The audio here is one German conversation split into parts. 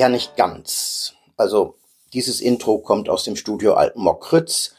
Naja, nicht ganz. Also, dieses Intro kommt aus dem Studio Altenmock-Krütz,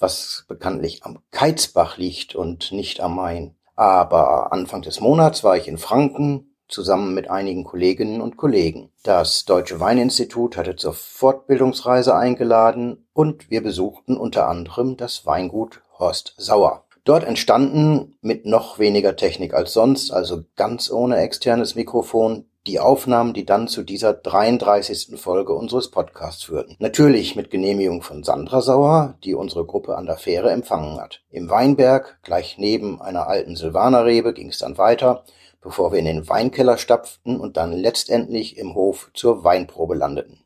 was bekanntlich am Keizbach liegt und nicht am Main. Aber Anfang des Monats war ich in Franken zusammen mit einigen Kolleginnen und Kollegen. Das Deutsche Weininstitut hatte zur Fortbildungsreise eingeladen und wir besuchten unter anderem das Weingut Horst Sauer. Dort entstanden mit noch weniger Technik als sonst, also ganz ohne externes Mikrofon, die Aufnahmen, die dann zu dieser 33. Folge unseres Podcasts führten. Natürlich mit Genehmigung von Sandra Sauer, die unsere Gruppe an der Fähre empfangen hat. Im Weinberg, gleich neben einer alten Silvanerrebe, ging es dann weiter bevor wir in den Weinkeller stapften und dann letztendlich im Hof zur Weinprobe landeten.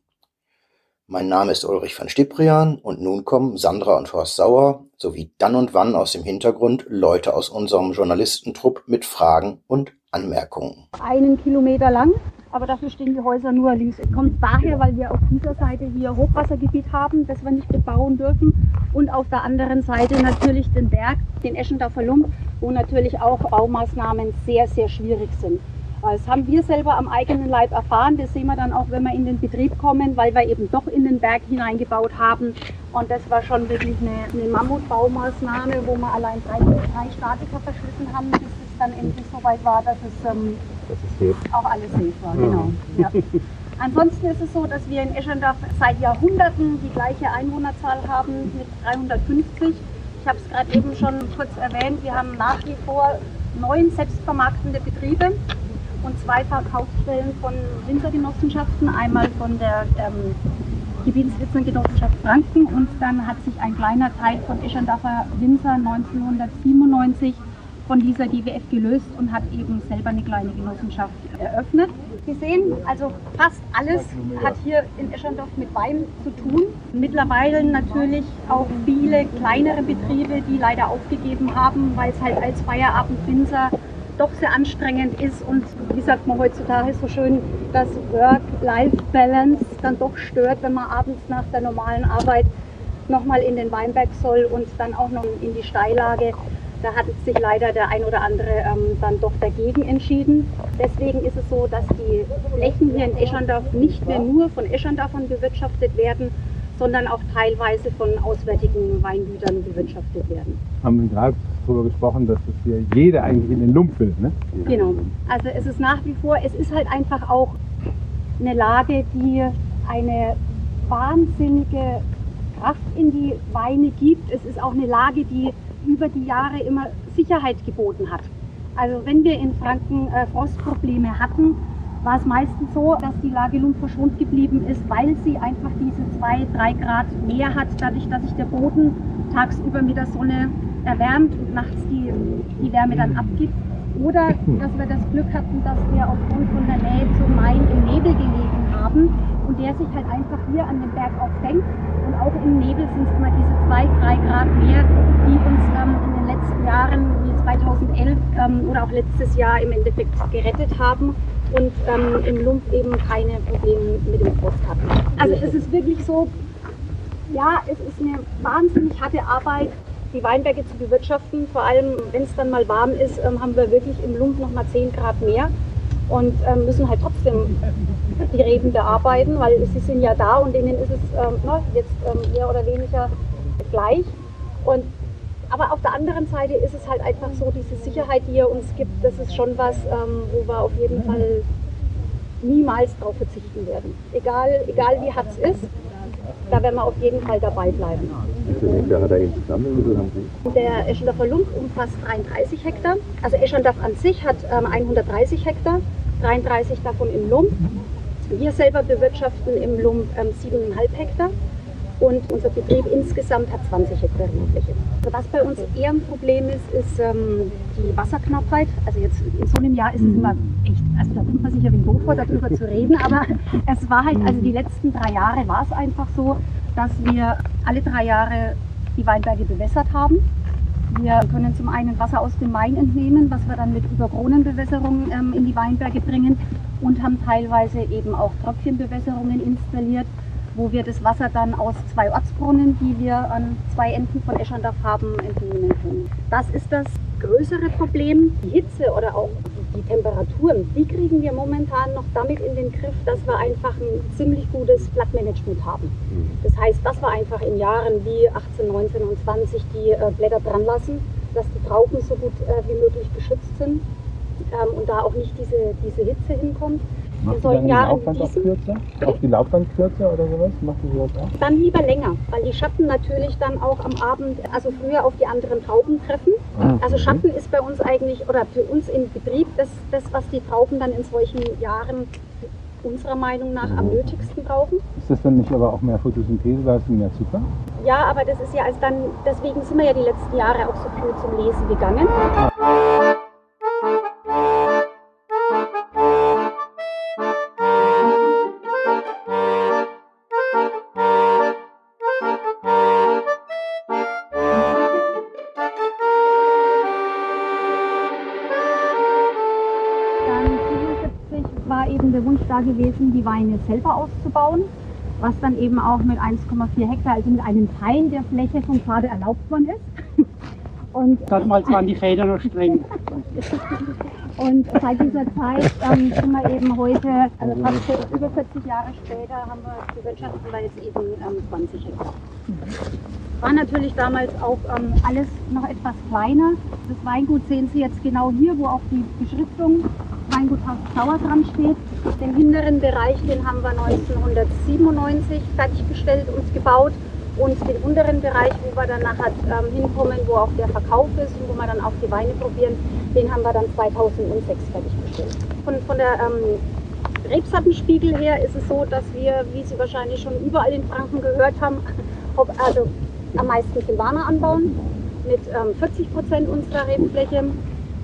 Mein Name ist Ulrich van Stiprian und nun kommen Sandra und Horst Sauer sowie dann und wann aus dem Hintergrund Leute aus unserem Journalistentrupp mit Fragen und Anmerkungen. Einen Kilometer lang aber dafür stehen die Häuser nur links. Kommt daher, weil wir auf dieser Seite hier Hochwassergebiet haben, das wir nicht bebauen dürfen und auf der anderen Seite natürlich den Berg, den Eschendorfer Lump, wo natürlich auch Baumaßnahmen sehr, sehr schwierig sind. Das haben wir selber am eigenen Leib erfahren. Das sehen wir dann auch, wenn wir in den Betrieb kommen, weil wir eben doch in den Berg hineingebaut haben. Und das war schon wirklich eine, eine Mammutbaumaßnahme, wo wir allein drei, drei Statiker verschlissen haben, bis es dann endlich so weit war, dass es ähm, auch alles safe war. Genau. Ja. Ansonsten ist es so, dass wir in Eschendorf seit Jahrhunderten die gleiche Einwohnerzahl haben mit 350. Ich habe es gerade eben schon kurz erwähnt, wir haben nach wie vor neun selbstvermarktende Betriebe und zwei Verkaufsstellen von Winzergenossenschaften, einmal von der ähm, Gebietswinzergenossenschaft Franken und dann hat sich ein kleiner Teil von Eschendorfer Winzer 1997 von dieser GWF gelöst und hat eben selber eine kleine Genossenschaft eröffnet. Sie sehen, also fast alles hat hier in Eschendorf mit Wein zu tun. Mittlerweile natürlich auch viele kleinere Betriebe, die leider aufgegeben haben, weil es halt als Feierabendwinzer doch sehr anstrengend ist und wie sagt man heutzutage so schön, dass Work-Life-Balance dann doch stört, wenn man abends nach der normalen Arbeit nochmal in den Weinberg soll und dann auch noch in die Steillage. Da hat sich leider der ein oder andere ähm, dann doch dagegen entschieden. Deswegen ist es so, dass die Flächen hier in Eschandorf nicht mehr nur von Eschandorfern bewirtschaftet werden, sondern auch teilweise von auswärtigen Weingütern bewirtschaftet werden. Haben wir gerade darüber gesprochen, dass es hier jeder eigentlich in den Lump will, ne? Genau. Also es ist nach wie vor, es ist halt einfach auch eine Lage, die eine wahnsinnige Kraft in die Weine gibt. Es ist auch eine Lage, die über die Jahre immer Sicherheit geboten hat. Also wenn wir in Franken äh, Frostprobleme hatten, war es meistens so, dass die Lage Lump verschont geblieben ist, weil sie einfach diese zwei, drei Grad mehr hat, dadurch, dass sich der Boden tagsüber mit der Sonne erwärmt und nachts die, die Wärme dann abgibt. Oder dass wir das Glück hatten, dass wir aufgrund von der Nähe zum Main im Nebel gelegen haben und der sich halt einfach hier an dem Berg auch fängt. Und auch im Nebel sind es immer diese zwei, drei Grad mehr, die uns ähm, in den letzten Jahren, wie 2011 ähm, oder auch letztes Jahr im Endeffekt gerettet haben und ähm, im Lump eben keine Probleme mit dem Frost hatten. Also es ist wirklich so, ja, es ist eine wahnsinnig harte Arbeit, die Weinberge zu bewirtschaften. Vor allem, wenn es dann mal warm ist, ähm, haben wir wirklich im Lump noch mal 10 Grad mehr und ähm, müssen halt trotzdem die Reben bearbeiten, weil sie sind ja da und denen ist es ähm, na, jetzt mehr oder weniger gleich. Und, aber auf der anderen Seite ist es halt einfach so, diese Sicherheit, die er uns gibt, das ist schon was, wo wir auf jeden Fall niemals darauf verzichten werden. Egal, egal wie hart es ist, da werden wir auf jeden Fall dabei bleiben. Er? Der Eschendorfer Lump umfasst 33 Hektar. Also Eschendorf an sich hat ähm, 130 Hektar, 33 davon im Lump. Wir selber bewirtschaften im Lump ähm, 7,5 Hektar und unser Betrieb insgesamt hat 20 Hektar Rebfläche. Also was bei uns eher ein Problem ist, ist ähm, die Wasserknappheit. Also jetzt in so einem Jahr ist es immer echt, also da kommt man sich ja wie doof vor, darüber zu reden, aber es war halt, also die letzten drei Jahre war es einfach so, dass wir alle drei Jahre die Weinberge bewässert haben. Wir können zum einen Wasser aus dem Main entnehmen, was wir dann mit Überkronenbewässerung ähm, in die Weinberge bringen und haben teilweise eben auch Tröpfchenbewässerungen installiert, wo wir das Wasser dann aus zwei Ortsbrunnen, die wir an zwei Enden von Eschandorf haben, entnehmen können. Das ist das größere Problem. Die Hitze oder auch die Temperaturen, die kriegen wir momentan noch damit in den Griff, dass wir einfach ein ziemlich gutes Blattmanagement haben. Das heißt, dass wir einfach in Jahren wie 18, 19 und 20 die äh, Blätter dran lassen, dass die Trauben so gut äh, wie möglich geschützt sind ähm, und da auch nicht diese, diese Hitze hinkommt. Macht ihr dann die Laufband auch kürzer? Auch die Laufband kürzer oder sowas? Macht ihr sowas auch? Dann lieber länger, weil die Schatten natürlich dann auch am Abend, also früher auf die anderen Trauben treffen. Ah, Also okay. Schatten ist bei uns eigentlich, oder für uns im Betrieb, das, das was die Trauben dann in solchen Jahren unserer Meinung nach am nötigsten brauchen. Ist das dann nicht aber auch mehr Photosynthese, da ist mehr Zucker? Ja, aber das ist ja als dann, deswegen sind wir ja die letzten Jahre auch so viel zum Lesen gegangen. Dann gewesen, die Weine selber auszubauen, was dann eben auch mit 1,4 Hektar, also mit einem Teil der Fläche vom Pfade erlaubt worden ist. Und, Damals waren die Väter noch streng. und seit dieser Zeit ähm, sind wir eben heute, also fast über 40 Jahre später, haben wir bewirtschaften wir jetzt eben ähm, 20 Hektar. War natürlich damals auch ähm, alles noch etwas kleiner. Das Weingut sehen Sie jetzt genau hier, wo auch die Beschriftung Weingut Haus Sauer dran steht. Den hinteren Bereich, den haben wir 1997 fertiggestellt und gebaut. Und den unteren Bereich, wo wir dann nachher ähm, hinkommen, wo auch der Verkauf ist und wo wir dann auch die Weine probieren, den haben wir dann 2006 fertiggestellt. Von, von der ähm, Rebsattenspiegel her ist es so, dass wir, wie Sie wahrscheinlich schon überall in Franken gehört haben, ob, also am meisten Silvaner anbauen mit ähm, 40 Prozent unserer Rebfläche.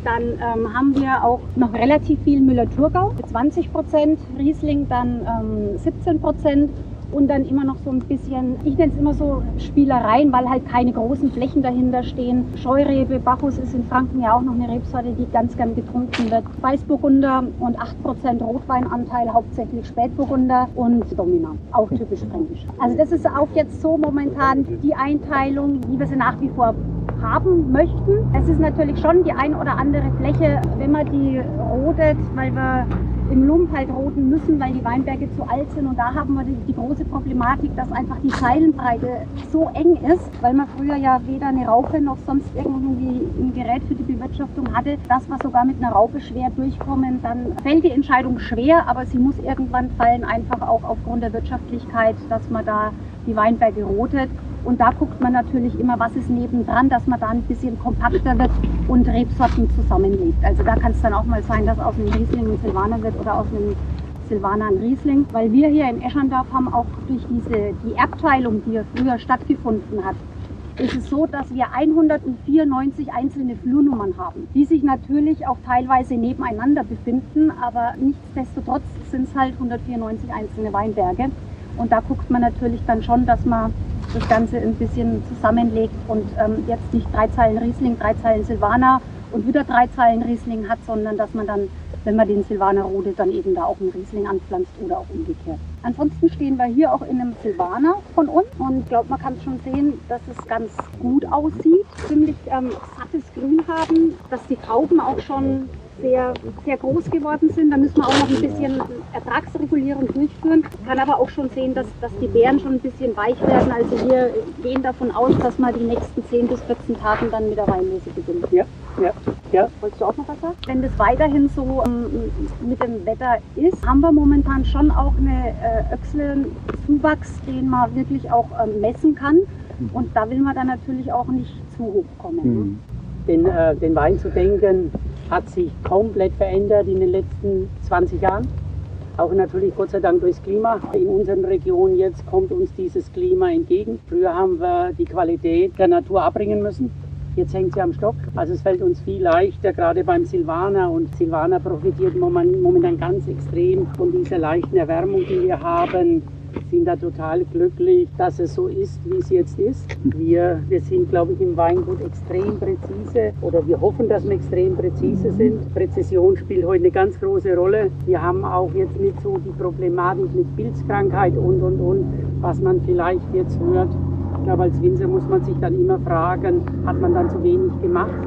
Dann ähm, haben wir auch noch relativ viel Müller-Thurgau. Mit 20 Prozent, Riesling dann ähm, 17 Prozent und dann immer noch so ein bisschen, ich nenne es immer so Spielereien, weil halt keine großen Flächen dahinter stehen. Scheurebe, Bacchus ist in Franken ja auch noch eine Rebsorte, die ganz gern getrunken wird. Weißburgunder und 8% Rotweinanteil, hauptsächlich Spätburgunder und Domina, auch typisch fränkisch. Also das ist auch jetzt so momentan die Einteilung, wie wir sie nach wie vor haben möchten. Es ist natürlich schon die ein oder andere Fläche, wenn man die rodet, weil wir im Lump halt roden müssen, weil die Weinberge zu alt sind. Und da haben wir die, die große Problematik, dass einfach die Zeilenbreite so eng ist, weil man früher ja weder eine Raupe noch sonst irgendwie ein Gerät für die Bewirtschaftung hatte, dass wir sogar mit einer Raupe schwer durchkommen. Dann fällt die Entscheidung schwer, aber sie muss irgendwann fallen, einfach auch aufgrund der Wirtschaftlichkeit, dass man da die Weinberge rotet. Und da guckt man natürlich immer, was ist nebendran, dass man da ein bisschen kompakter wird und Rebsorten zusammenlegt. Also da kann es dann auch mal sein, dass aus einem Riesling ein Silvaner wird oder aus einem Silvaner ein Riesling. Weil wir hier in Eschandorf haben auch durch diese, die Erbteilung, die ja früher stattgefunden hat, ist es so, dass wir 194 einzelne Flurnummern haben, die sich natürlich auch teilweise nebeneinander befinden, aber nichtsdestotrotz sind es halt 194 einzelne Weinberge. Und da guckt man natürlich dann schon, dass man das Ganze ein bisschen zusammenlegt und ähm, jetzt nicht drei Zeilen Riesling, drei Zeilen Silvaner und wieder drei Zeilen Riesling hat, sondern dass man dann, wenn man den Silvaner rodet, dann eben da auch einen Riesling anpflanzt oder auch umgekehrt. Ansonsten stehen wir hier auch in einem Silvaner von uns und ich glaube, man kann schon sehen, dass es ganz gut aussieht, ziemlich ähm, sattes Grün haben, dass die Trauben auch schon sehr, sehr groß geworden sind. Da müssen wir auch noch ein bisschen Ertragsregulierung durchführen. Kann aber auch schon sehen, dass, dass die Beeren schon ein bisschen weich werden. Also wir gehen davon aus, dass wir die nächsten 10 bis 14 Tagen dann mit der Weinlese beginnen. Ja, ja, ja. Wolltest du auch noch was sagen? Wenn das weiterhin so ähm, mit dem Wetter ist, haben wir momentan schon auch eine äh, Öchselzuwachs, den man wirklich auch ähm, messen kann. Und da will man dann natürlich auch nicht zu hoch kommen. ne? Mhm. Den, äh, den Wein zu denken hat sich komplett verändert in den letzten 20 Jahren. Auch natürlich Gott sei Dank durchs Klima. In unseren Regionen jetzt kommt uns dieses Klima entgegen. Früher haben wir die Qualität der Natur abbringen müssen. Jetzt hängt sie am Stock. Also es fällt uns viel leichter, gerade beim Silvaner. Und Silvaner profitiert momen- momentan ganz extrem von dieser leichten Erwärmung, die wir haben sind da total glücklich, dass es so ist, wie es jetzt ist. Wir, wir sind, glaube ich, im Weingut extrem präzise oder wir hoffen, dass wir extrem präzise sind. Präzision spielt heute eine ganz große Rolle. Wir haben auch jetzt nicht so die Problematik mit Pilzkrankheit und, und, und. was man vielleicht jetzt hört. Ich glaube, als Winzer muss man sich dann immer fragen, hat man dann zu wenig gemacht?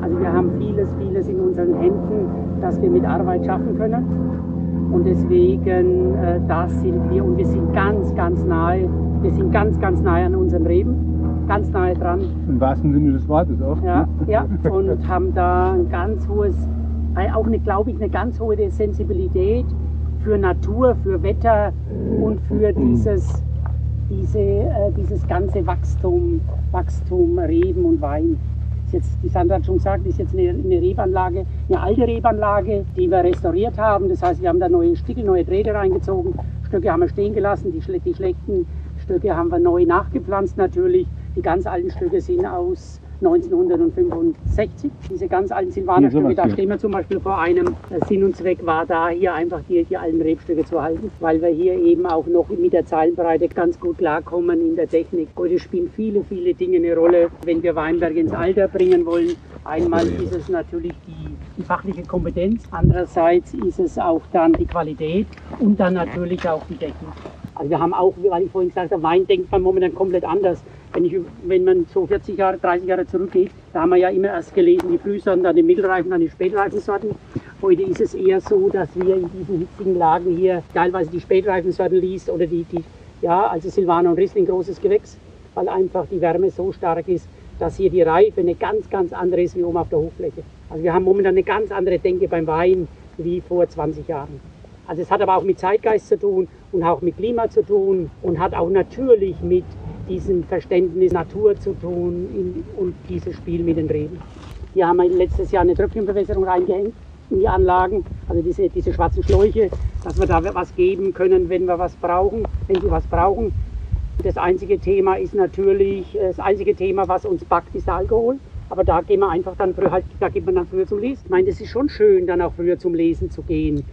Also wir haben vieles, vieles in unseren Händen, das wir mit Arbeit schaffen können. Und deswegen, äh, das sind wir und wir sind ganz, ganz nahe, wir sind ganz, ganz nahe an unseren Reben, ganz nahe dran. Im wahrsten Sinne des Wortes auch. Ja, ja, und haben da ein ganz hohes, äh, auch eine, glaube ich, eine ganz hohe Sensibilität für Natur, für Wetter und für dieses, diese, äh, dieses ganze Wachstum, Wachstum, Reben und Wein. Jetzt, die Sandra hat schon gesagt, ist jetzt eine, eine Rebanlage, eine alte Rebanlage, die wir restauriert haben. Das heißt, wir haben da neue Stickel, neue Drähte reingezogen, Stücke haben wir stehen gelassen, die, die schlechten Stücke haben wir neu nachgepflanzt natürlich. Die ganz alten Stücke sind aus 1965. Diese ganz alten Silvanerstücke, da stehen wir zum Beispiel vor einem Sinn und Zweck war da hier einfach die, die alten Rebstücke zu halten, weil wir hier eben auch noch mit der Zeilenbreite ganz gut klarkommen in der Technik. Heute spielen viele, viele Dinge eine Rolle, wenn wir Weinberg ins Alter bringen wollen. Einmal ist es natürlich die, die fachliche Kompetenz, andererseits ist es auch dann die Qualität und dann natürlich auch die Technik. Also wir haben auch, weil ich vorhin gesagt habe, Wein denkt man momentan komplett anders. Wenn, ich, wenn man so 40 Jahre, 30 Jahre zurückgeht, da haben wir ja immer erst gelesen, die Frühsorten, dann die Mittelreifen, dann die Spätreifensorten. Heute ist es eher so, dass wir in diesen hitzigen Lagen hier teilweise die Spätreifensorten liest oder die, die ja, also Silvaner und Riesling großes Gewächs, weil einfach die Wärme so stark ist, dass hier die Reife eine ganz, ganz andere ist wie oben auf der Hochfläche. Also wir haben momentan eine ganz andere Denke beim Wein wie vor 20 Jahren. Also es hat aber auch mit Zeitgeist zu tun und auch mit Klima zu tun und hat auch natürlich mit diesem Verständnis Natur zu tun in, und dieses Spiel mit den Reben. Hier haben wir letztes Jahr eine Tröpfchenbewässerung reingehängt in die Anlagen, also diese, diese schwarzen Schläuche, dass wir da was geben können, wenn wir was brauchen, wenn sie was brauchen. Das einzige Thema ist natürlich, das einzige Thema, was uns backt, ist der Alkohol. Aber da gehen wir einfach dann früher, halt, da geht man dann früher zum Lesen. Ich meine, das ist schon schön, dann auch früher zum Lesen zu gehen.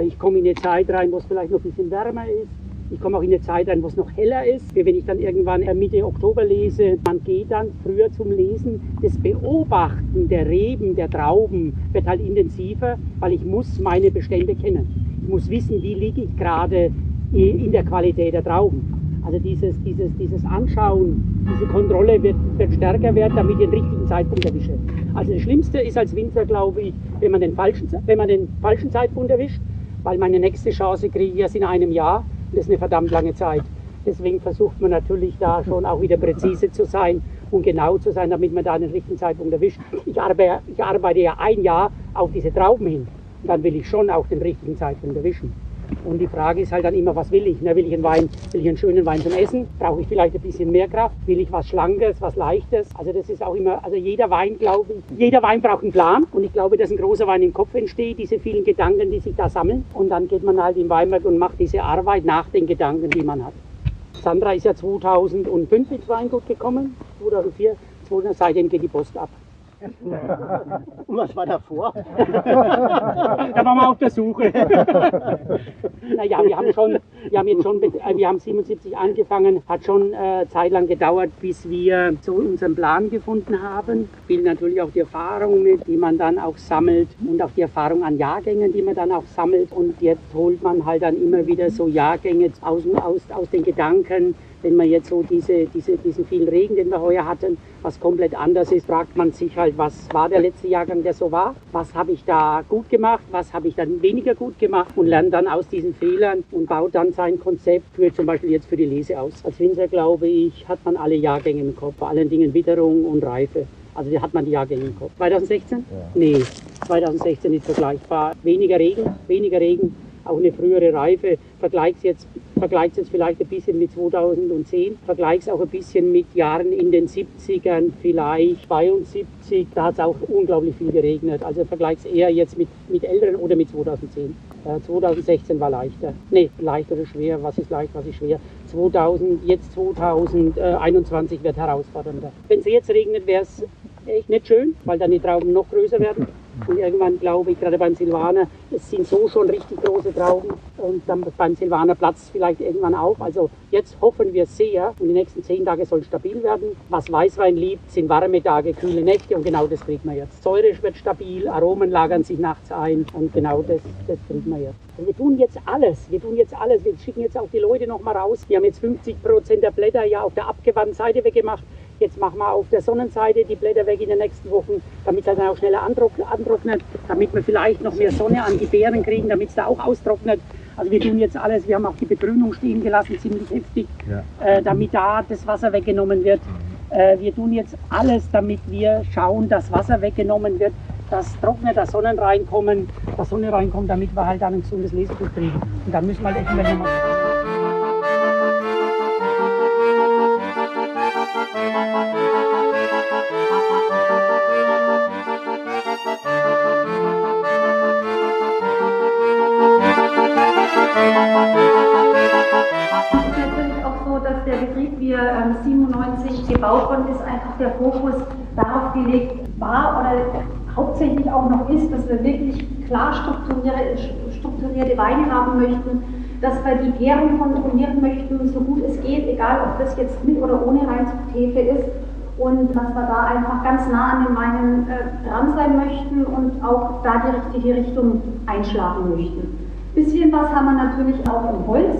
Ich komme in eine Zeit rein, wo es vielleicht noch ein bisschen wärmer ist. Ich komme auch in eine Zeit rein, wo es noch heller ist. Wenn ich dann irgendwann Mitte Oktober lese, man geht dann früher zum Lesen. Das Beobachten der Reben, der Trauben wird halt intensiver, weil ich muss meine Bestände kennen. Ich muss wissen, wie liege ich gerade in der Qualität der Trauben. Also dieses, dieses, dieses Anschauen, diese Kontrolle wird, wird stärker werden, damit ich den richtigen Zeitpunkt erwische. Also das Schlimmste ist als Winzer, glaube ich, wenn man den falschen, wenn man den falschen Zeitpunkt erwischt, weil meine nächste Chance kriege ich erst in einem Jahr das ist eine verdammt lange Zeit. Deswegen versucht man natürlich da schon auch wieder präzise zu sein und genau zu sein, damit man da den richtigen Zeitpunkt erwischt. Ich arbeite, ich arbeite ja ein Jahr auf diese Trauben hin. Dann will ich schon auch den richtigen Zeitpunkt erwischen. Und die Frage ist halt dann immer, was will ich? Na, will ich einen Wein, will ich einen schönen Wein zum Essen? Brauche ich vielleicht ein bisschen mehr Kraft? Will ich was Schlankes, was Leichtes? Also das ist auch immer, also jeder Wein, glaube ich, jeder Wein braucht einen Plan. Und ich glaube, dass ein großer Wein im Kopf entsteht, diese vielen Gedanken, die sich da sammeln. Und dann geht man halt im Weinberg und macht diese Arbeit nach den Gedanken, die man hat. Sandra ist ja 2005 ins Weingut gekommen, 2004, 2000, seitdem geht die Post ab. Und was war davor? da waren wir auf der Suche. naja, wir haben schon, wir haben jetzt schon, äh, wir haben 77 angefangen, hat schon äh, Zeit lang gedauert, bis wir so unseren Plan gefunden haben. Spielt natürlich auch die Erfahrung mit, die man dann auch sammelt und auch die Erfahrung an Jahrgängen, die man dann auch sammelt. Und jetzt holt man halt dann immer wieder so Jahrgänge aus, aus, aus den Gedanken, wenn man jetzt so diese, diese, diesen vielen Regen, den wir heuer hatten, was komplett anders ist, fragt man sich halt, was war der letzte Jahrgang, der so war? Was habe ich da gut gemacht? Was habe ich dann weniger gut gemacht? Und lernt dann aus diesen Fehlern und baut dann sein Konzept für zum Beispiel jetzt für die Lese aus. Als Winzer, glaube ich, hat man alle Jahrgänge im Kopf, vor allen Dingen Witterung und Reife. Also hat man die Jahrgänge im Kopf. 2016? Ja. Nee, 2016 ist vergleichbar. Weniger Regen, weniger Regen, auch eine frühere Reife. Vergleicht jetzt, vergleicht jetzt vielleicht ein bisschen mit 2010, vergleicht auch ein bisschen mit Jahren in den 70ern, vielleicht 72, da hat es auch unglaublich viel geregnet. Also vergleicht es eher jetzt mit, mit älteren oder mit 2010. Äh, 2016 war leichter. Nee, leicht oder schwer, was ist leicht, was ist schwer. 2000, jetzt 2021 wird herausfordernder. Wenn es jetzt regnet, wäre es echt nicht schön, weil dann die Trauben noch größer werden. Und irgendwann glaube ich, gerade beim Silvaner, es sind so schon richtig große Trauben und dann beim Silvaner platzt vielleicht irgendwann auf. Also jetzt hoffen wir sehr und die nächsten zehn Tage soll stabil werden. Was Weißwein liebt, sind warme Tage, kühle Nächte und genau das kriegt man jetzt. Säure wird stabil, Aromen lagern sich nachts ein und genau das, das kriegt man jetzt. Und wir tun jetzt alles, wir tun jetzt alles. Wir schicken jetzt auch die Leute noch mal raus. Wir haben jetzt 50 Prozent der Blätter ja auf der abgewandten Seite weggemacht. Jetzt machen wir auf der Sonnenseite die Blätter weg in den nächsten Wochen, damit es dann auch schneller antrocknet, damit wir vielleicht noch mehr Sonne an die Beeren kriegen, damit es da auch austrocknet. Also wir tun jetzt alles, wir haben auch die Begrünung stehen gelassen, ziemlich heftig, ja. äh, damit da das Wasser weggenommen wird. Äh, wir tun jetzt alles, damit wir schauen, dass Wasser weggenommen wird, dass trocknet, dass Sonnen reinkommen, dass Sonne reinkommt, damit wir halt dann ein gesundes Lesegut kriegen. Und dann müssen wir halt echt mal wir 97 ähm, gebaut worden ist, einfach der Fokus darauf gelegt war oder hauptsächlich auch noch ist, dass wir wirklich klar strukturierte, strukturierte Weine haben möchten, dass wir die Gärung kontrollieren möchten, so gut es geht, egal ob das jetzt mit oder ohne Reinzuchthefe ist und dass wir da einfach ganz nah an den Weinen äh, dran sein möchten und auch da die richtige Richtung einschlagen möchten. Bisschen was haben wir natürlich auch im Holz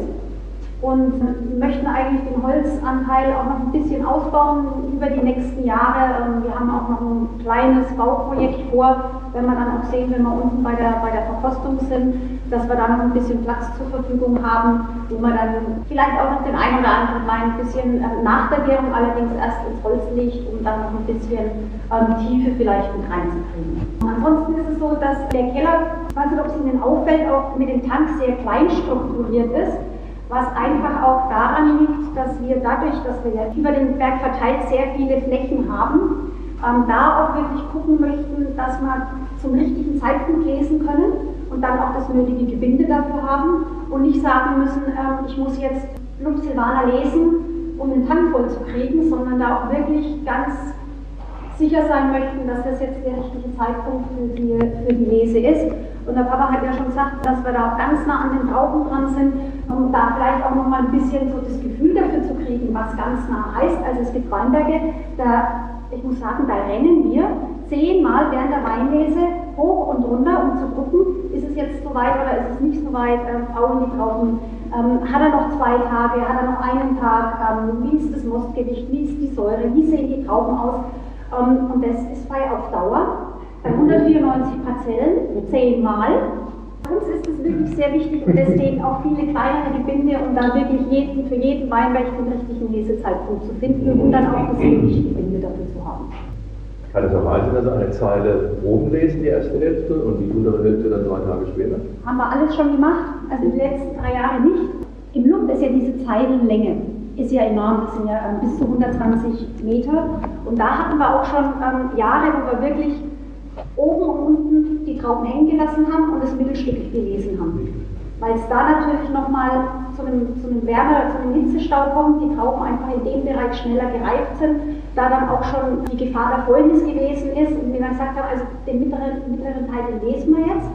und möchten eigentlich den Holzanteil auch noch ein bisschen ausbauen über die nächsten Jahre. Ähm, wir haben auch noch ein kleines Bauprojekt vor, wenn wir dann auch sehen, wenn wir unten bei der, bei der Verkostung sind, dass wir da noch ein bisschen Platz zur Verfügung haben, wo wir dann vielleicht auch noch den einen oder anderen Wein ein bisschen äh, nach der Gärung allerdings erst ins Holz legt, um dann noch ein bisschen ähm, Tiefe vielleicht mit reinzukriegen. Ansonsten ist es so, dass der Keller, ich weiß nicht, ob es Ihnen auffällt, auch mit dem Tank sehr klein strukturiert ist was einfach auch daran liegt, dass wir dadurch, dass wir ja über den Berg verteilt sehr viele Flächen haben, ähm, da auch wirklich gucken möchten, dass wir zum richtigen Zeitpunkt lesen können und dann auch das nötige Gebinde dafür haben und nicht sagen müssen, äh, ich muss jetzt Lump lesen, um den Tank voll zu kriegen, sondern da auch wirklich ganz sicher sein möchten, dass das jetzt der richtige Zeitpunkt für die, für die Lese ist. Und der Papa hat ja schon gesagt, dass wir da auch ganz nah an den Trauben dran sind, um da vielleicht auch nochmal ein bisschen so das Gefühl dafür zu kriegen, was ganz nah heißt. Also es gibt Weinberge, da, ich muss sagen, da rennen wir zehnmal während der Weinlese hoch und runter, um zu gucken, ist es jetzt so weit oder ist es nicht so weit, äh, faulen die Trauben, ähm, hat er noch zwei Tage, hat er noch einen Tag, ähm, wie ist das Mostgewicht, wie ist die Säure, wie sehen die Trauben aus. Ähm, und das ist bei auf Dauer bei 194 Parzellen zehnmal. Uns ist es wirklich sehr wichtig und deswegen auch viele kleinere Gebinde, um dann wirklich jeden, für jeden Weinberg den richtigen Lesezeitpunkt zu finden und dann auch das richtige Gebinde dafür zu haben. Kann es auch sein, dass eine Zeile oben lesen, die erste Hälfte, und die untere Hälfte dann drei Tage später? Haben wir alles schon gemacht, also die letzten drei Jahre nicht. Im Lump ist ja diese Zeilenlänge ist ja enorm, das sind ja ähm, bis zu 120 Meter. Und da hatten wir auch schon ähm, Jahre, wo wir wirklich oben und unten die Trauben hängen gelassen haben und das Mittelstück gelesen haben. Weil es da natürlich nochmal zu einem, zu einem Wärme, zu einem Hitzestau kommt, die Trauben einfach in dem Bereich schneller gereift sind, da dann auch schon die Gefahr der Fäulnis gewesen ist und wir dann gesagt haben, also den mittleren, mittleren Teil den lesen wir jetzt,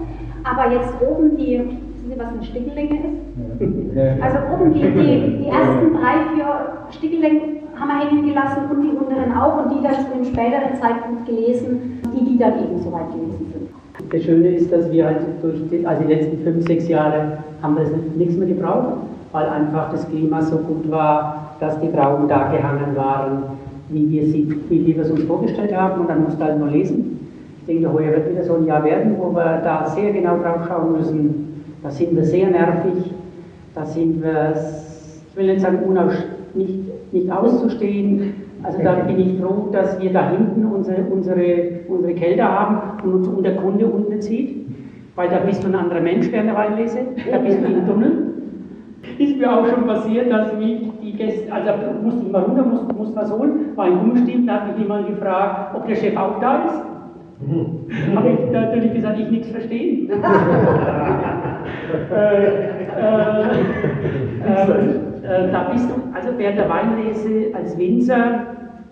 aber jetzt oben die, wissen Sie, was eine Stickellänge ist? Also oben die, die, die ersten drei, vier Stickellängen haben wir hängen gelassen und die unteren auch und die dann zu einem späteren Zeitpunkt gelesen, die, die dann eben soweit gewesen sind. Das Schöne ist, dass wir halt durch die, also die letzten fünf, sechs Jahre haben wir nichts mehr gebraucht, weil einfach das Klima so gut war, dass die Trauben da gehangen waren, wie wir, sie, wie wir es uns vorgestellt haben und dann musst du halt nur lesen. Ich denke, heuer wird wieder so ein Jahr werden, wo wir da sehr genau drauf schauen müssen. Da sind wir sehr nervig, da sind wir, ich will nicht sagen, nicht, nicht auszustehen, also da bin ich froh, dass wir da hinten unsere, unsere, unsere Kälte haben und uns und der Kunde unten sieht, weil da bist du ein anderer Mensch der Weinlese, da bist du im Tunnel. Ist mir auch schon passiert, dass mich die Gäste, also musste ich mal runter, musste, musste was holen, war ein Gummestiefel, da hat mich jemand gefragt, ob der Chef auch da ist. Mhm. Habe ich natürlich gesagt, ich nichts verstehen. äh, äh, äh, da bist du, also während der Weinlese als Winzer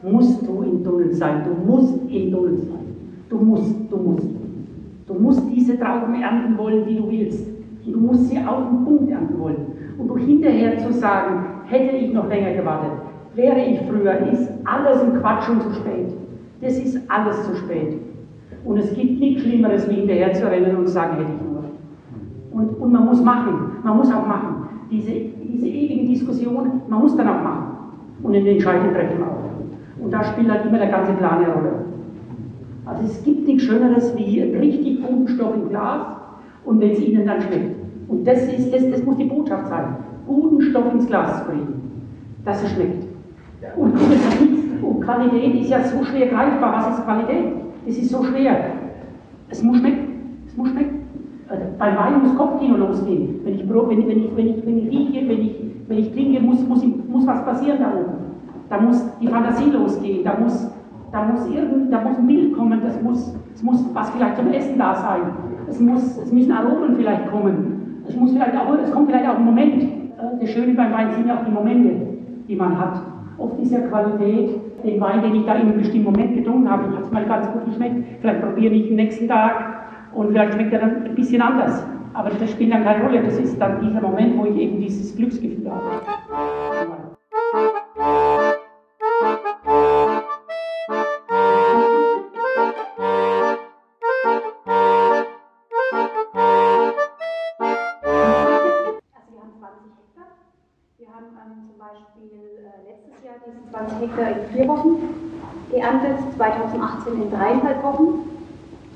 musst du im Tunnel sein. Du musst im Tunnel sein. Du musst, du musst. musst diese Trauben ernten wollen, die du willst. Du musst sie auf den Punkt ernten wollen. Und du hinterher zu sagen, hätte ich noch länger gewartet, wäre ich früher, ist alles ein Quatsch und zu spät. Das ist alles zu spät. Und es gibt nichts Schlimmeres, wie hinterher zu rennen und zu sagen, hätte ich nur. Und, und man muss machen, man muss auch machen. Diese, diese ewige Diskussion, man muss dann auch machen. Und in den Entscheidungen treffen auch. Und da spielt halt immer der ganze Plan eine Rolle. Also es gibt nichts Schöneres wie richtig guten Stoff im Glas und wenn es Ihnen dann schmeckt. Und das, ist, das, das muss die Botschaft sein. Guten Stoff ins Glas zu bringen, dass es schmeckt. Und, und Qualität ist ja so schwer greifbar. Was ist Qualität? Es ist so schwer. Es muss schmecken. Es muss schmecken. Also beim Wein muss Kopfkino losgehen. Wenn ich, wenn, wenn, ich, wenn, ich, wenn ich rieche, wenn ich, wenn ich trinke, muss, muss, muss was passieren da oben. Da muss die Fantasie losgehen. Da muss, da muss, irgend, da muss ein Bild kommen. Das muss, es muss was vielleicht zum Essen da sein. Es, muss, es müssen Aromen vielleicht kommen. Es, muss vielleicht auch, es kommt vielleicht auch ein Moment. Äh, das Schöne beim Wein sind ja auch die Momente, die man hat. Oft ist ja Qualität den Wein, den ich da in einem bestimmten Moment getrunken habe, hat es mal ganz gut geschmeckt. Vielleicht probiere ich den nächsten Tag und vielleicht schmeckt er dann ein bisschen anders. Aber das spielt dann keine Rolle. Das ist dann dieser Moment, wo ich eben dieses Glücksgefühl habe. diese 20 Hektar in vier Wochen geerntet, 2018 in dreieinhalb Wochen.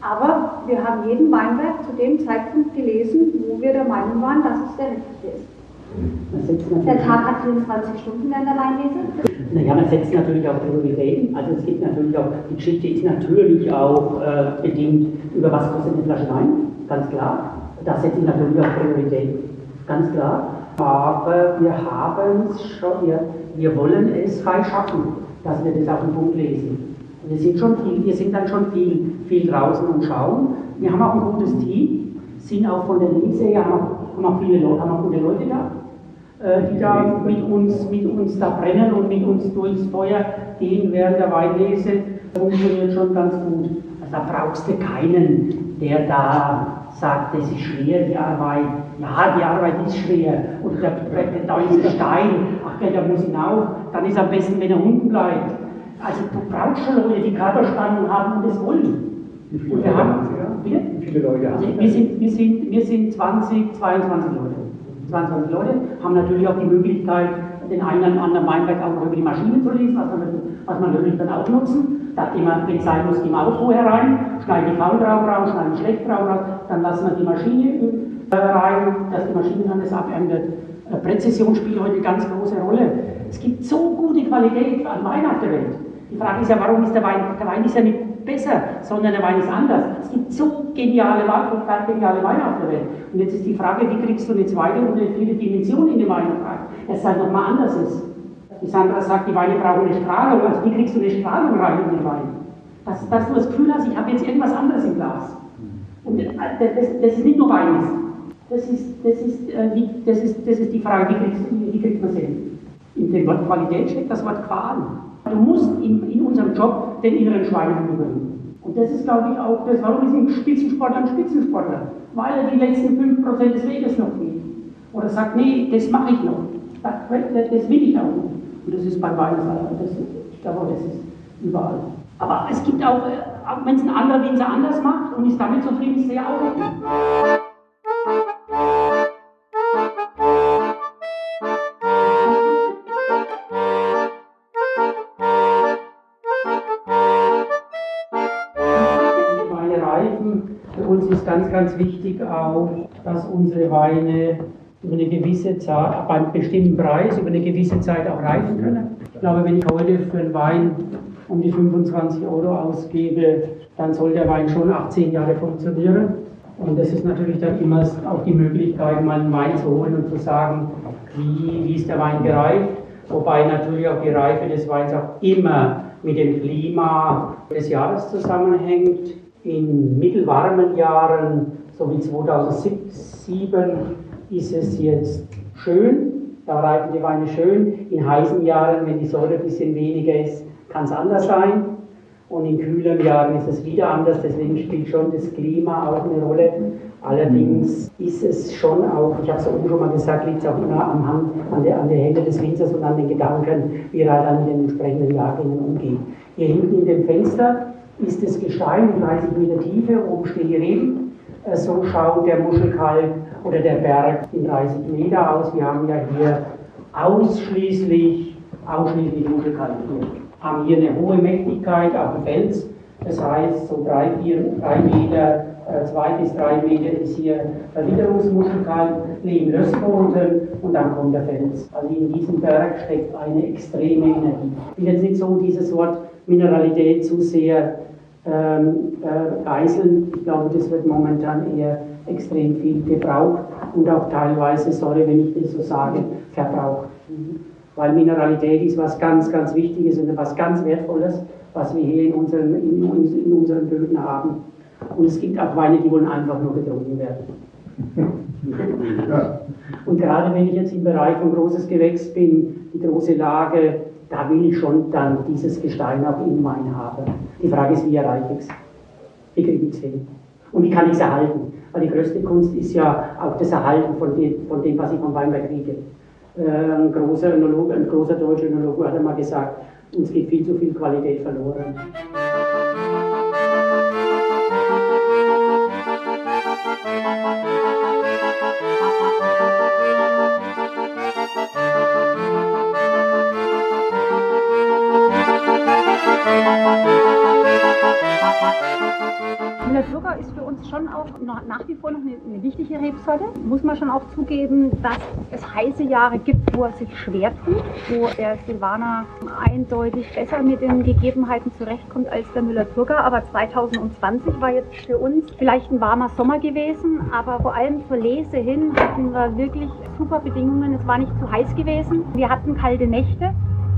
Aber wir haben jeden Weinberg zu dem Zeitpunkt gelesen, wo wir der Meinung waren, dass es der richtige ist. Der Tag hat 24 Stunden während der Weinlese. Naja, man setzt natürlich auch Prioritäten. Also es gibt natürlich auch, die Geschichte ist natürlich auch äh, bedingt über was kostet eine Flasche Wein, ganz klar. Da setze ich natürlich auch Prioritäten, ganz klar. Aber wir haben es schon, wir, wir wollen es frei schaffen, dass wir das auf den Punkt lesen. Wir sind, schon viel, wir sind dann schon viel, viel draußen und schauen. Wir haben auch ein gutes Team, sind auch von der Lese her, haben auch, viele Leute, haben auch gute Leute da, äh, die da mit uns, mit uns da brennen und mit uns durchs Feuer gehen während der Weinlese. Funktioniert schon ganz gut. Also da brauchst du keinen, der da sagt, das ist schwer, die Arbeit. Ja, die Arbeit ist schwer. Und da, da ist ein Stein. Ach, der muss hinauf. Dann ist am besten, wenn er unten bleibt. Also du brauchst schon Leute, die Körperspannung haben und das wollen. Wie viele, Leute, haben, ja? Wie viele Leute haben also wir, sind, wir, sind, wir sind 20, 22 Leute. 22 Leute haben natürlich auch die Möglichkeit, den einen oder anderen Weinberg auch über die Maschine zu lesen, was man, was man natürlich dann auch nutzen. Da immer, wenn es sein muss, die Maus vorher rein, schneiden die Faultrauben raus, schneiden die Schlechttrauben raus, dann lassen wir die Maschine äh, rein, dass die Maschine dann das. Äh, Präzision spielt heute eine ganz große Rolle. Es gibt so gute Qualität an Wein auf der Welt. Die Frage ist ja, warum ist der Wein? Der Wein ist ja nicht besser, sondern der Wein ist anders. Es gibt so geniale Weine, geniale Weine auf der Welt. Und jetzt ist die Frage, wie kriegst du eine zweite oder eine vierte Dimension in den Wein rein, dass es halt nochmal anders ist. Die Sandra sagt, die Weine brauchen eine Strahlung. Also wie kriegst du eine Strahlung rein in den Wein? Dass, dass du das Gefühl hast, ich habe jetzt irgendwas anderes im Glas. Und äh, das, das ist nicht nur Wein. Das ist, das ist, äh, das ist, das ist die Frage, wie kriegt man es hin? In dem Wort Qualität steckt das Wort Qual. Du musst in, in unserem Job den inneren Schweinehund überwinden. Und das ist, glaube ich, auch das, warum ist ein Spitzensportler ein Spitzensportler? Weil er die letzten 5% des Weges noch geht. Oder sagt, nee, das mache ich noch. Das, das will ich auch noch. Und das ist beim Wein das, ich glaube, das ist überall. Aber es gibt auch, äh, auch wenn es ein anderer Winzer anders macht und ist damit zufrieden, ist er auch okay. Ganz, wichtig auch, dass unsere Weine über eine gewisse Zeit, beim bestimmten Preis, über eine gewisse Zeit auch reifen können. Ich glaube, wenn ich heute für einen Wein um die 25 Euro ausgebe, dann soll der Wein schon 18 Jahre funktionieren. Und das ist natürlich dann immer auch die Möglichkeit, mal einen Wein zu holen und zu sagen, wie, wie ist der Wein gereift. Wobei natürlich auch die Reife des Weins auch immer mit dem Klima des Jahres zusammenhängt. In mittelwarmen Jahren, so wie 2007, ist es jetzt schön, da reifen die Weine schön. In heißen Jahren, wenn die Säure ein bisschen weniger ist, kann es anders sein. Und in kühleren Jahren ist es wieder anders, deswegen spielt schon das Klima auch eine Rolle. Allerdings ist es schon auch, ich habe es oben schon mal gesagt, liegt es auch immer am Hand, an der, an der Hände des Winzers und an den Gedanken, wie er dann mit den entsprechenden Jahrgängen umgeht. Hier hinten in dem Fenster ist das Gestein in 30 Meter Tiefe, oben stehen die Reben. Äh, so schaut der Muschelkalk oder der Berg in 30 Meter aus. Wir haben ja hier ausschließlich, ausschließlich Muschelkalk hier. Haben hier eine hohe Mächtigkeit auf dem Fels. Das heißt, so drei, vier, drei Meter äh, zwei bis drei Meter ist hier Verwitterungsmuschelkalk, liegen Lössboden und dann kommt der Fels. Also in diesem Berg steckt eine extreme Energie. Ich will jetzt nicht so dieses Wort Mineralität zu sehr ähm, äh, geißeln. Ich glaube, das wird momentan eher extrem viel gebraucht und auch teilweise, sorry, wenn ich das so sage, verbraucht. Weil Mineralität ist was ganz, ganz Wichtiges und was ganz Wertvolles, was wir hier in unseren, in, in unseren Böden haben. Und es gibt auch Weine, die wollen einfach nur getrunken werden. Und gerade wenn ich jetzt im Bereich von großes Gewächs bin, die große Lage, da will ich schon dann dieses Gestein auch im Wein haben. Die Frage ist, wie erreiche ich es? Wie kriege ich es hin? Und wie kann ich es erhalten? Weil die größte Kunst ist ja auch das Erhalten von dem, von dem was ich vom Weinberg kriege. Ein großer, Önologe, ein großer deutscher Önologe hat einmal gesagt, uns geht viel zu viel Qualität verloren. Ist für uns schon auch nach wie vor noch eine, eine, wichtige Rebsorte. Muss man schon auch zugeben, dass es heiße Jahre gibt, wo er sich schwer tut, wo der Silvaner eindeutig besser mit den Gegebenheiten zurechtkommt als der Müller-Thurgau. Aber 2020 war jetzt für uns vielleicht ein warmer Sommer gewesen, aber vor allem zur Lese hin hatten wir wirklich super Bedingungen. Es war nicht zu heiß gewesen. Wir hatten kalte Nächte.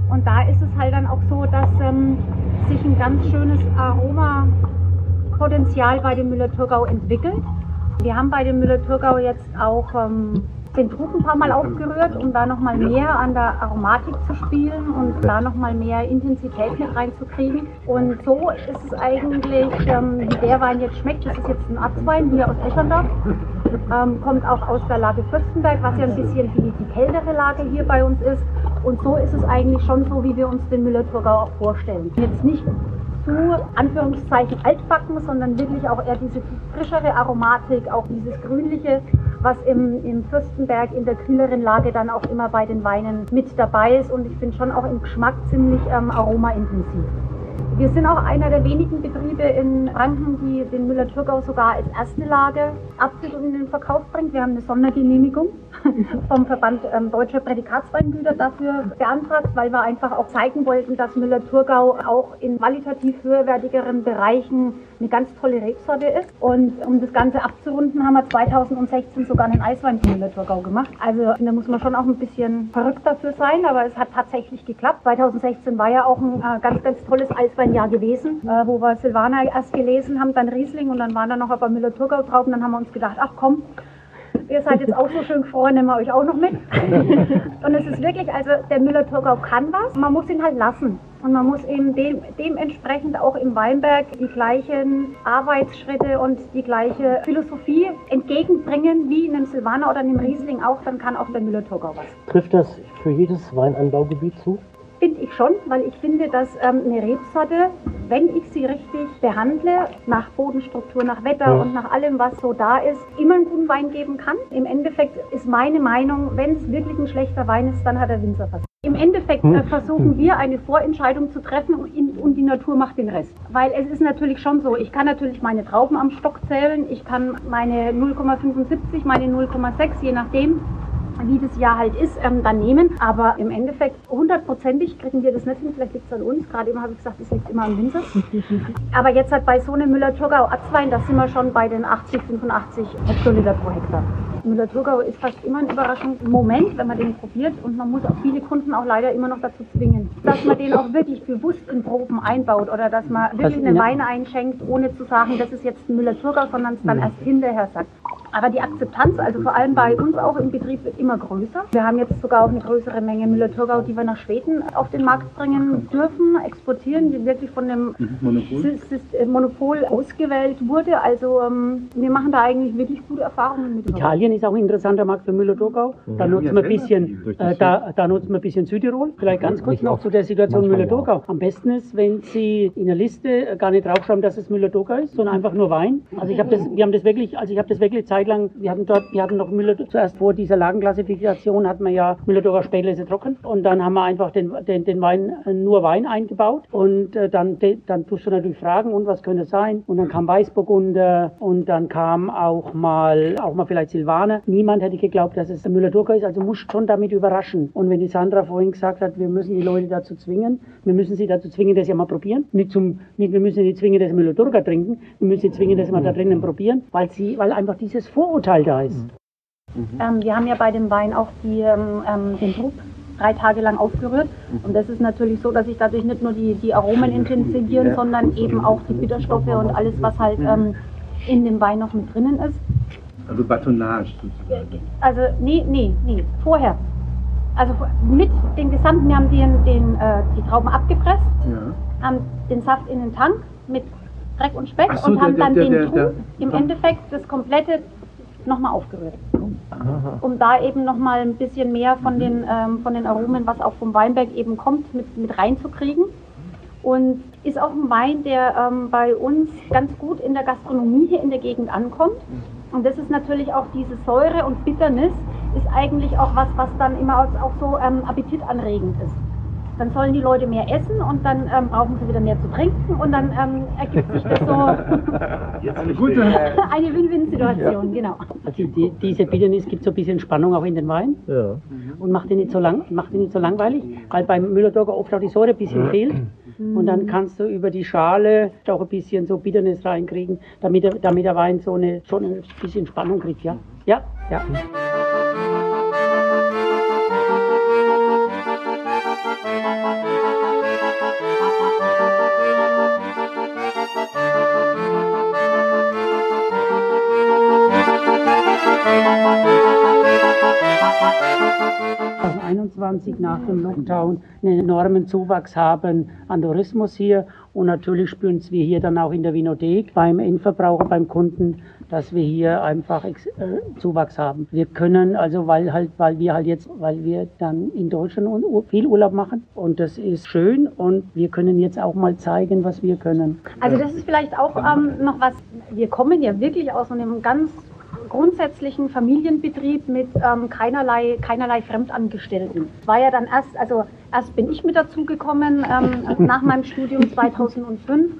Und da ist es halt dann auch so, dass ähm, sich ein ganz schönes Aroma Potenzial bei dem Müller-Thurgau entwickelt. Wir haben bei dem Müller-Thurgau jetzt auch ähm, den Trug ein paar Mal aufgerührt, um da nochmal mehr an der Aromatik zu spielen und da nochmal mehr Intensität mit reinzukriegen. Und so ist es eigentlich, ähm, wie der Wein jetzt schmeckt. Das ist jetzt ein Abswein hier aus Eschendorf. Ähm, kommt auch aus der Lage Fürstenberg, was ja ein bisschen die, die kältere Lage hier bei uns ist. Und so ist es eigentlich schon so, wie wir uns den Müller-Thurgau auch vorstellen. Jetzt nicht zu Anführungszeichen altbacken, sondern wirklich auch eher diese frischere Aromatik, auch dieses grünliche, was im, im Fürstenberg in der kühleren Lage dann auch immer bei den Weinen mit dabei ist und ich finde schon auch im Geschmack ziemlich ähm, aromaintensiv. Wir sind auch einer der wenigen Betriebe in Franken, die den Müller-Thurgau sogar als erste Lage und in den Verkauf bringt. Wir haben eine Sondergenehmigung vom Verband ähm, Deutscher Prädikatsweingüter dafür beantragt, weil wir einfach auch zeigen wollten, dass Müller-Thurgau auch in qualitativ höherwertigeren Bereichen eine ganz tolle Rebsorte ist. Und um das Ganze abzurunden, haben wir 2016 sogar einen Eiswein für Müller-Thurgau gemacht. Also da muss man schon auch ein bisschen verrückt dafür sein, aber es hat tatsächlich geklappt. 2016 war ja auch ein äh, ganz, ganz tolles Eiswein ein Jahr gewesen, äh, wo wir Silvaner erst gelesen haben, dann Riesling und dann waren da noch ein paar Müller-Thurgau drauf und dann haben wir uns gedacht, ach komm, ihr seid jetzt auch so schön gefroren, nehmen wir euch auch noch mit. und es ist wirklich, also der Müller-Thurgau kann was, man muss ihn halt lassen. Und man muss eben dem, dementsprechend auch im Weinberg die gleichen Arbeitsschritte und die gleiche Philosophie entgegenbringen wie in einem Silvaner oder einem Riesling auch, dann kann auch der Müller-Thurgau was. Trifft das für jedes Weinanbaugebiet zu? Finde ich schon, weil ich finde, dass ähm, eine Rebsorte, wenn ich sie richtig behandle, nach Bodenstruktur, nach Wetter ja. und nach allem, was so da ist, immer einen guten Wein geben kann. Im Endeffekt ist meine Meinung, wenn es wirklich ein schlechter Wein ist, dann hat der Winzer was. Im Endeffekt äh, hm. versuchen wir eine Vorentscheidung zu treffen und, und, die Natur macht den Rest. Weil es ist natürlich schon so, ich kann natürlich meine Trauben am Stock zählen, ich kann meine 0,75, meine 0,6, je nachdem, wie das Jahr halt ist, ähm, dann nehmen. Aber im Endeffekt hundertprozentig kriegen wir das nicht hin. Vielleicht liegt es an uns. Gerade eben habe ich gesagt, es liegt immer am Winter. Aber jetzt halt bei so einem Müller-Thurgau Atzwein, da sind wir schon bei den 80, 85 Hektoliter pro Hektar. Müller-Thurgau ist fast immer ein Überraschungsmoment, wenn man den probiert. Und man muss auch viele Kunden auch leider immer noch dazu zwingen, dass man den auch wirklich bewusst in Proben einbaut oder dass man wirklich einen Wein einschenkt, ohne zu sagen, das ist jetzt ein Müller-Thurgau, sondern es dann erst hinterher sagt. Aber die Akzeptanz, also vor allem bei uns auch im Betrieb, wird immer größer. Wir haben jetzt sogar auch eine größere Menge Müller-Thurgau, die wir nach Schweden auf den Markt bringen dürfen, exportieren, die wirklich von dem Monopol? Sys- Monopol ausgewählt wurde. Also ähm, wir machen da eigentlich wirklich gute Erfahrungen mit. Italien ist auch ein interessanter Markt für Müller-Thurgau. Da nutzen wir ein bisschen, äh, da, da nutzen wir ein bisschen Südtirol. Vielleicht ganz kurz noch zu der Situation Müller-Thurgau. Am besten ist, wenn Sie in der Liste gar nicht draufschreiben, dass es Müller-Thurgau ist, sondern einfach nur Wein. Also ich habe das, wir haben das wirklich, also ich habe das wirklich zeitlang, wir hatten dort, wir hatten noch Müller, zuerst vor dieser Lagenklassifikation hatten wir ja Müller-Thurgau Spätlese trocken und dann haben wir einfach den, den, den Wein, äh, nur Wein eingebaut und äh, dann, de, dann tust du natürlich fragen, und was könnte sein? Und dann kam Weißburgunder und dann kam auch mal, auch mal vielleicht Silvaner. Niemand hätte geglaubt, dass es der Müller-Thurgau ist, also muss schon damit überraschen. Und wenn die Sandra vorhin gesagt hat, wir müssen die Leute dazu zwingen, wir müssen sie dazu zwingen, das ja mal probieren. Nicht zum, nicht, wir müssen sie zwingen, dass sie Müller-Thurgau trinken, wir müssen sie zwingen, dass mal da drinnen probieren, weil sie, weil einfach dieses Vorurteil da ist. Ähm, wir haben ja bei dem Wein auch die, ähm, ähm, den Trub drei Tage lang aufgerührt. Und das ist natürlich so, dass sich dadurch nicht nur die, die Aromen intensivieren, sondern eben auch die Bitterstoffe und alles, was halt ähm, in dem Wein noch mit drinnen ist. Also Batonage sozusagen. Also, nee, nee, nee, vorher. Also mit den gesamten, wir haben den, den, äh, die Trauben abgepresst, Ja. haben den Saft in den Tank mit Dreck und Speck so, und haben der- dann der- den der- Trub der- im Endeffekt das komplette nochmal aufgerührt. Um da eben nochmal ein bisschen mehr von den, ähm, von den Aromen, was auch vom Weinberg eben kommt, mit, mit reinzukriegen. Und ist auch ein Wein, der ähm, bei uns ganz gut in der Gastronomie hier in der Gegend ankommt. Und das ist natürlich auch diese Säure und Bitternis, ist eigentlich auch was, was dann immer auch- auch so ähm, appetitanregend ist. Dann sollen die Leute mehr essen und dann ähm, brauchen sie wieder mehr zu trinken und dann ähm, ergibt sich das so Eine gute. eine Win-Win-Situation, genau. Also die, diese Bitternis gibt so ein bisschen Spannung auch in den Wein Ja. und macht ihn nicht so lang, macht ihn nicht so langweilig, weil beim Müller-Thurgau oft auch die Säure ein bisschen fehlt. Und dann kannst du über die Schale auch ein bisschen so Bitternis reinkriegen, damit der, damit der Wein so eine, schon ein bisschen Spannung kriegt, ja? Ja, ja. Nach dem Lockdown einen enormen Zuwachs haben an Tourismus hier. Und natürlich spüren es wir hier dann auch in der Vinothek beim Endverbraucher, beim Kunden, dass wir hier einfach äh, Zuwachs haben. Wir können also, weil halt, weil wir halt jetzt, weil wir dann in Deutschland viel Urlaub machen und das ist schön und wir können jetzt auch mal zeigen, was wir können. Also das ist vielleicht auch ähm, noch was, wir kommen ja wirklich aus einem ganz grundsätzlichen Familienbetrieb mit ähm, keinerlei, keinerlei Fremdangestellten. Es war ja dann erst, also erst bin ich mit dazugekommen ähm, nach meinem Studium 2005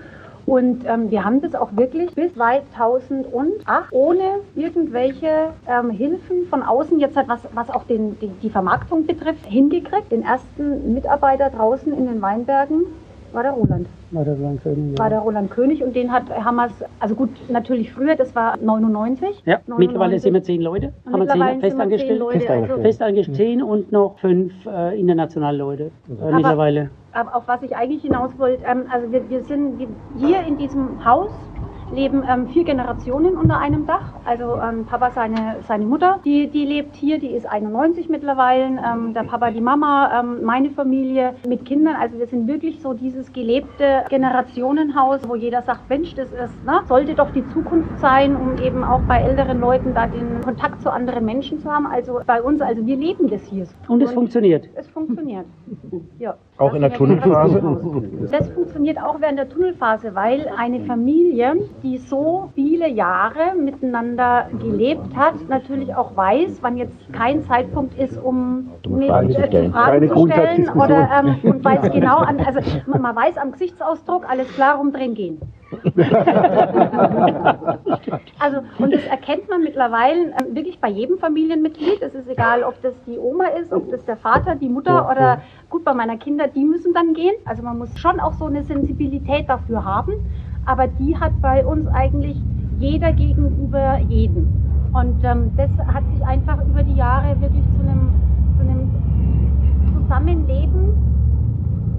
und ähm, wir haben das auch wirklich bis 2008 ohne irgendwelche ähm, Hilfen von außen, jetzt halt was, was auch den, die, die Vermarktung betrifft, hingekriegt. Den ersten Mitarbeiter draußen in den Weinbergen war der Roland War das lang schön, ja. war der Roland König und den hat wir also gut natürlich früher das war 99 Ja, 99. mittlerweile sind wir zehn Leute. Und Haben wir zehn mittlerweile sind wir zehn festangestellt? Leute, also, Festangestellt zehn und noch fünf äh, internationale Leute äh, mittlerweile. aber auf was ich eigentlich hinaus wollte ähm, also wir, wir sind wir, hier in diesem Haus leben ähm, vier Generationen unter einem Dach. Also ähm, Papa, seine, seine Mutter, die, die lebt hier, die ist 91 mittlerweile. Ähm, der Papa, die Mama, ähm, meine Familie mit Kindern. Also wir sind wirklich so dieses gelebte Generationenhaus, wo jeder sagt, Mensch, das ist, ne, sollte doch die Zukunft sein, um eben auch bei älteren Leuten da den Kontakt zu anderen Menschen zu haben. Also bei uns, also wir leben das hier. Und es funktioniert. Es funktioniert. Ja. Auch in der Das- Tunnelphase? Das funktioniert auch während der Tunnelphase, weil eine Familie, die so viele Jahre miteinander gelebt hat, natürlich auch weiß, wann jetzt kein Zeitpunkt ist, um Fragen zu äh, stellen. Fragen Keine zu stellen Grundsatzdiskussion. oder ähm, und weiß genau an, also man, man weiß am Gesichtsausdruck, alles klar, rumdrehen gehen. Also, und das erkennt man mittlerweile ähm, wirklich bei jedem Familienmitglied. Es ist egal, ob das die Oma ist, ob das der Vater, die Mutter oder gut bei meiner Kinder, die müssen dann gehen. Also man muss schon auch so eine Sensibilität dafür haben. Aber die hat bei uns eigentlich jeder gegenüber jedem. Und ähm, das hat sich einfach über die Jahre wirklich zu einem, zu einem Zusammenleben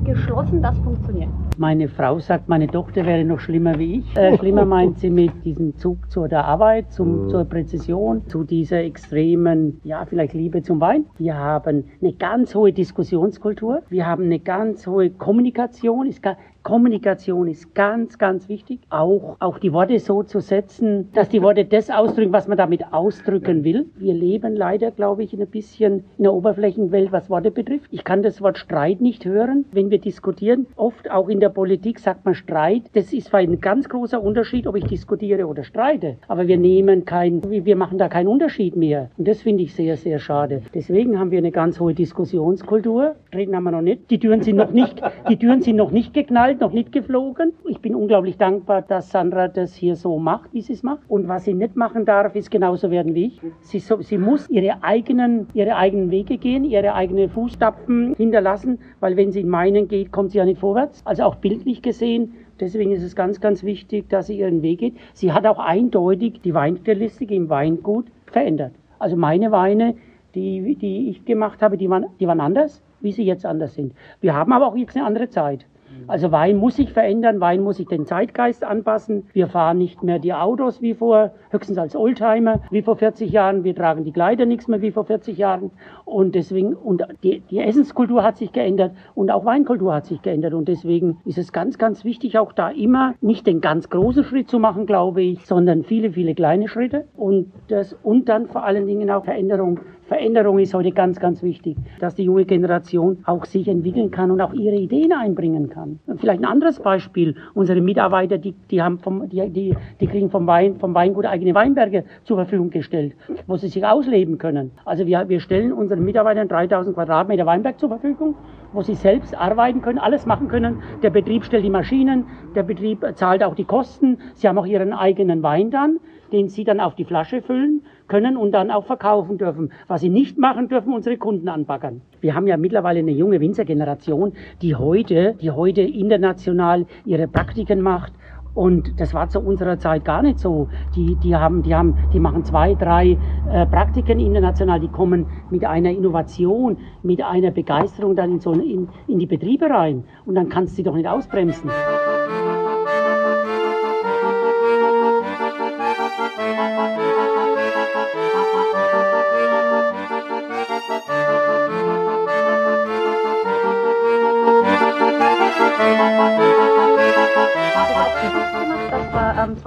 geschlossen, das funktioniert. Meine Frau sagt, meine Tochter wäre noch schlimmer wie ich. Äh, schlimmer meint sie mit diesem Zug zur der Arbeit, zum, mhm. zur Präzision, zu dieser extremen, ja, vielleicht Liebe zum Wein. Wir haben eine ganz hohe Diskussionskultur. Wir haben eine ganz hohe Kommunikation. Gar, Kommunikation ist ganz, ganz wichtig. Auch, auch die Worte so zu setzen, dass die Worte das ausdrücken, was man damit ausdrücken will. Wir leben leider, glaube ich, in ein bisschen in der Oberflächenwelt, was Worte betrifft. Ich kann das Wort Streit nicht hören, wenn wir diskutieren. Oft auch in der Politik sagt man Streit. Das ist ein ganz großer Unterschied, ob ich diskutiere oder streite. Aber wir nehmen kein, wir machen da keinen Unterschied mehr. Und das finde ich sehr, sehr schade. Deswegen haben wir eine ganz hohe Diskussionskultur. Reden haben wir noch nicht. Die Türen sind noch nicht, die Türen sind noch nicht geknallt noch nicht geflogen. Ich bin unglaublich dankbar, dass Sandra das hier so macht, wie sie es macht. Und was sie nicht machen darf, ist genauso werden wie ich. Sie, so, sie muss ihre eigenen, ihre eigenen Wege gehen, ihre eigenen Fußstapfen hinterlassen, weil wenn sie in meinen geht, kommt sie ja nicht vorwärts. Also auch bildlich gesehen Deswegen ist es ganz, ganz wichtig, dass sie ihren Weg geht. Sie hat auch eindeutig die Weinstilistik im Weingut verändert. Also meine Weine, die, die ich gemacht habe, die waren, die waren anders, wie sie jetzt anders sind. Wir haben aber auch jetzt eine andere Zeit. Also Wein muss sich verändern, Wein muss sich den Zeitgeist anpassen. Wir fahren nicht mehr die Autos wie vor, höchstens als Oldtimer wie vor 40 Jahren. Wir tragen die Kleider nichts mehr wie vor 40 Jahren. Und deswegen, und die, die Essenskultur hat sich geändert und auch Weinkultur hat sich geändert. Und deswegen ist es ganz, ganz wichtig, auch da immer nicht den ganz großen Schritt zu machen, glaube ich, sondern viele, viele kleine Schritte. Und das, und dann vor allen Dingen auch Veränderung Veränderung ist heute ganz, ganz wichtig, dass die junge Generation auch sich entwickeln kann und auch ihre Ideen einbringen kann. Vielleicht ein anderes Beispiel. Unsere Mitarbeiter, die, die, haben vom, die, die, die kriegen vom, Wein, vom Weingut eigene Weinberge zur Verfügung gestellt, wo sie sich ausleben können. Also wir, wir stellen unseren Mitarbeitern 3000 Quadratmeter Weinberg zur Verfügung, wo sie selbst arbeiten können, alles machen können. Der Betrieb stellt die Maschinen, der Betrieb zahlt auch die Kosten. Sie haben auch ihren eigenen Wein dann, den sie dann auf die Flasche füllen können und dann auch verkaufen dürfen. Was sie nicht machen dürfen, unsere Kunden anbaggern. Wir haben ja mittlerweile eine junge Winzergeneration, die heute, die heute international ihre Praktiken macht. Und das war zu unserer Zeit gar nicht so. Die, die, haben, die, haben, die machen zwei, drei äh, Praktiken international, die kommen mit einer Innovation, mit einer Begeisterung dann in, so, in, in die Betriebe rein. Und dann kannst du sie doch nicht ausbremsen.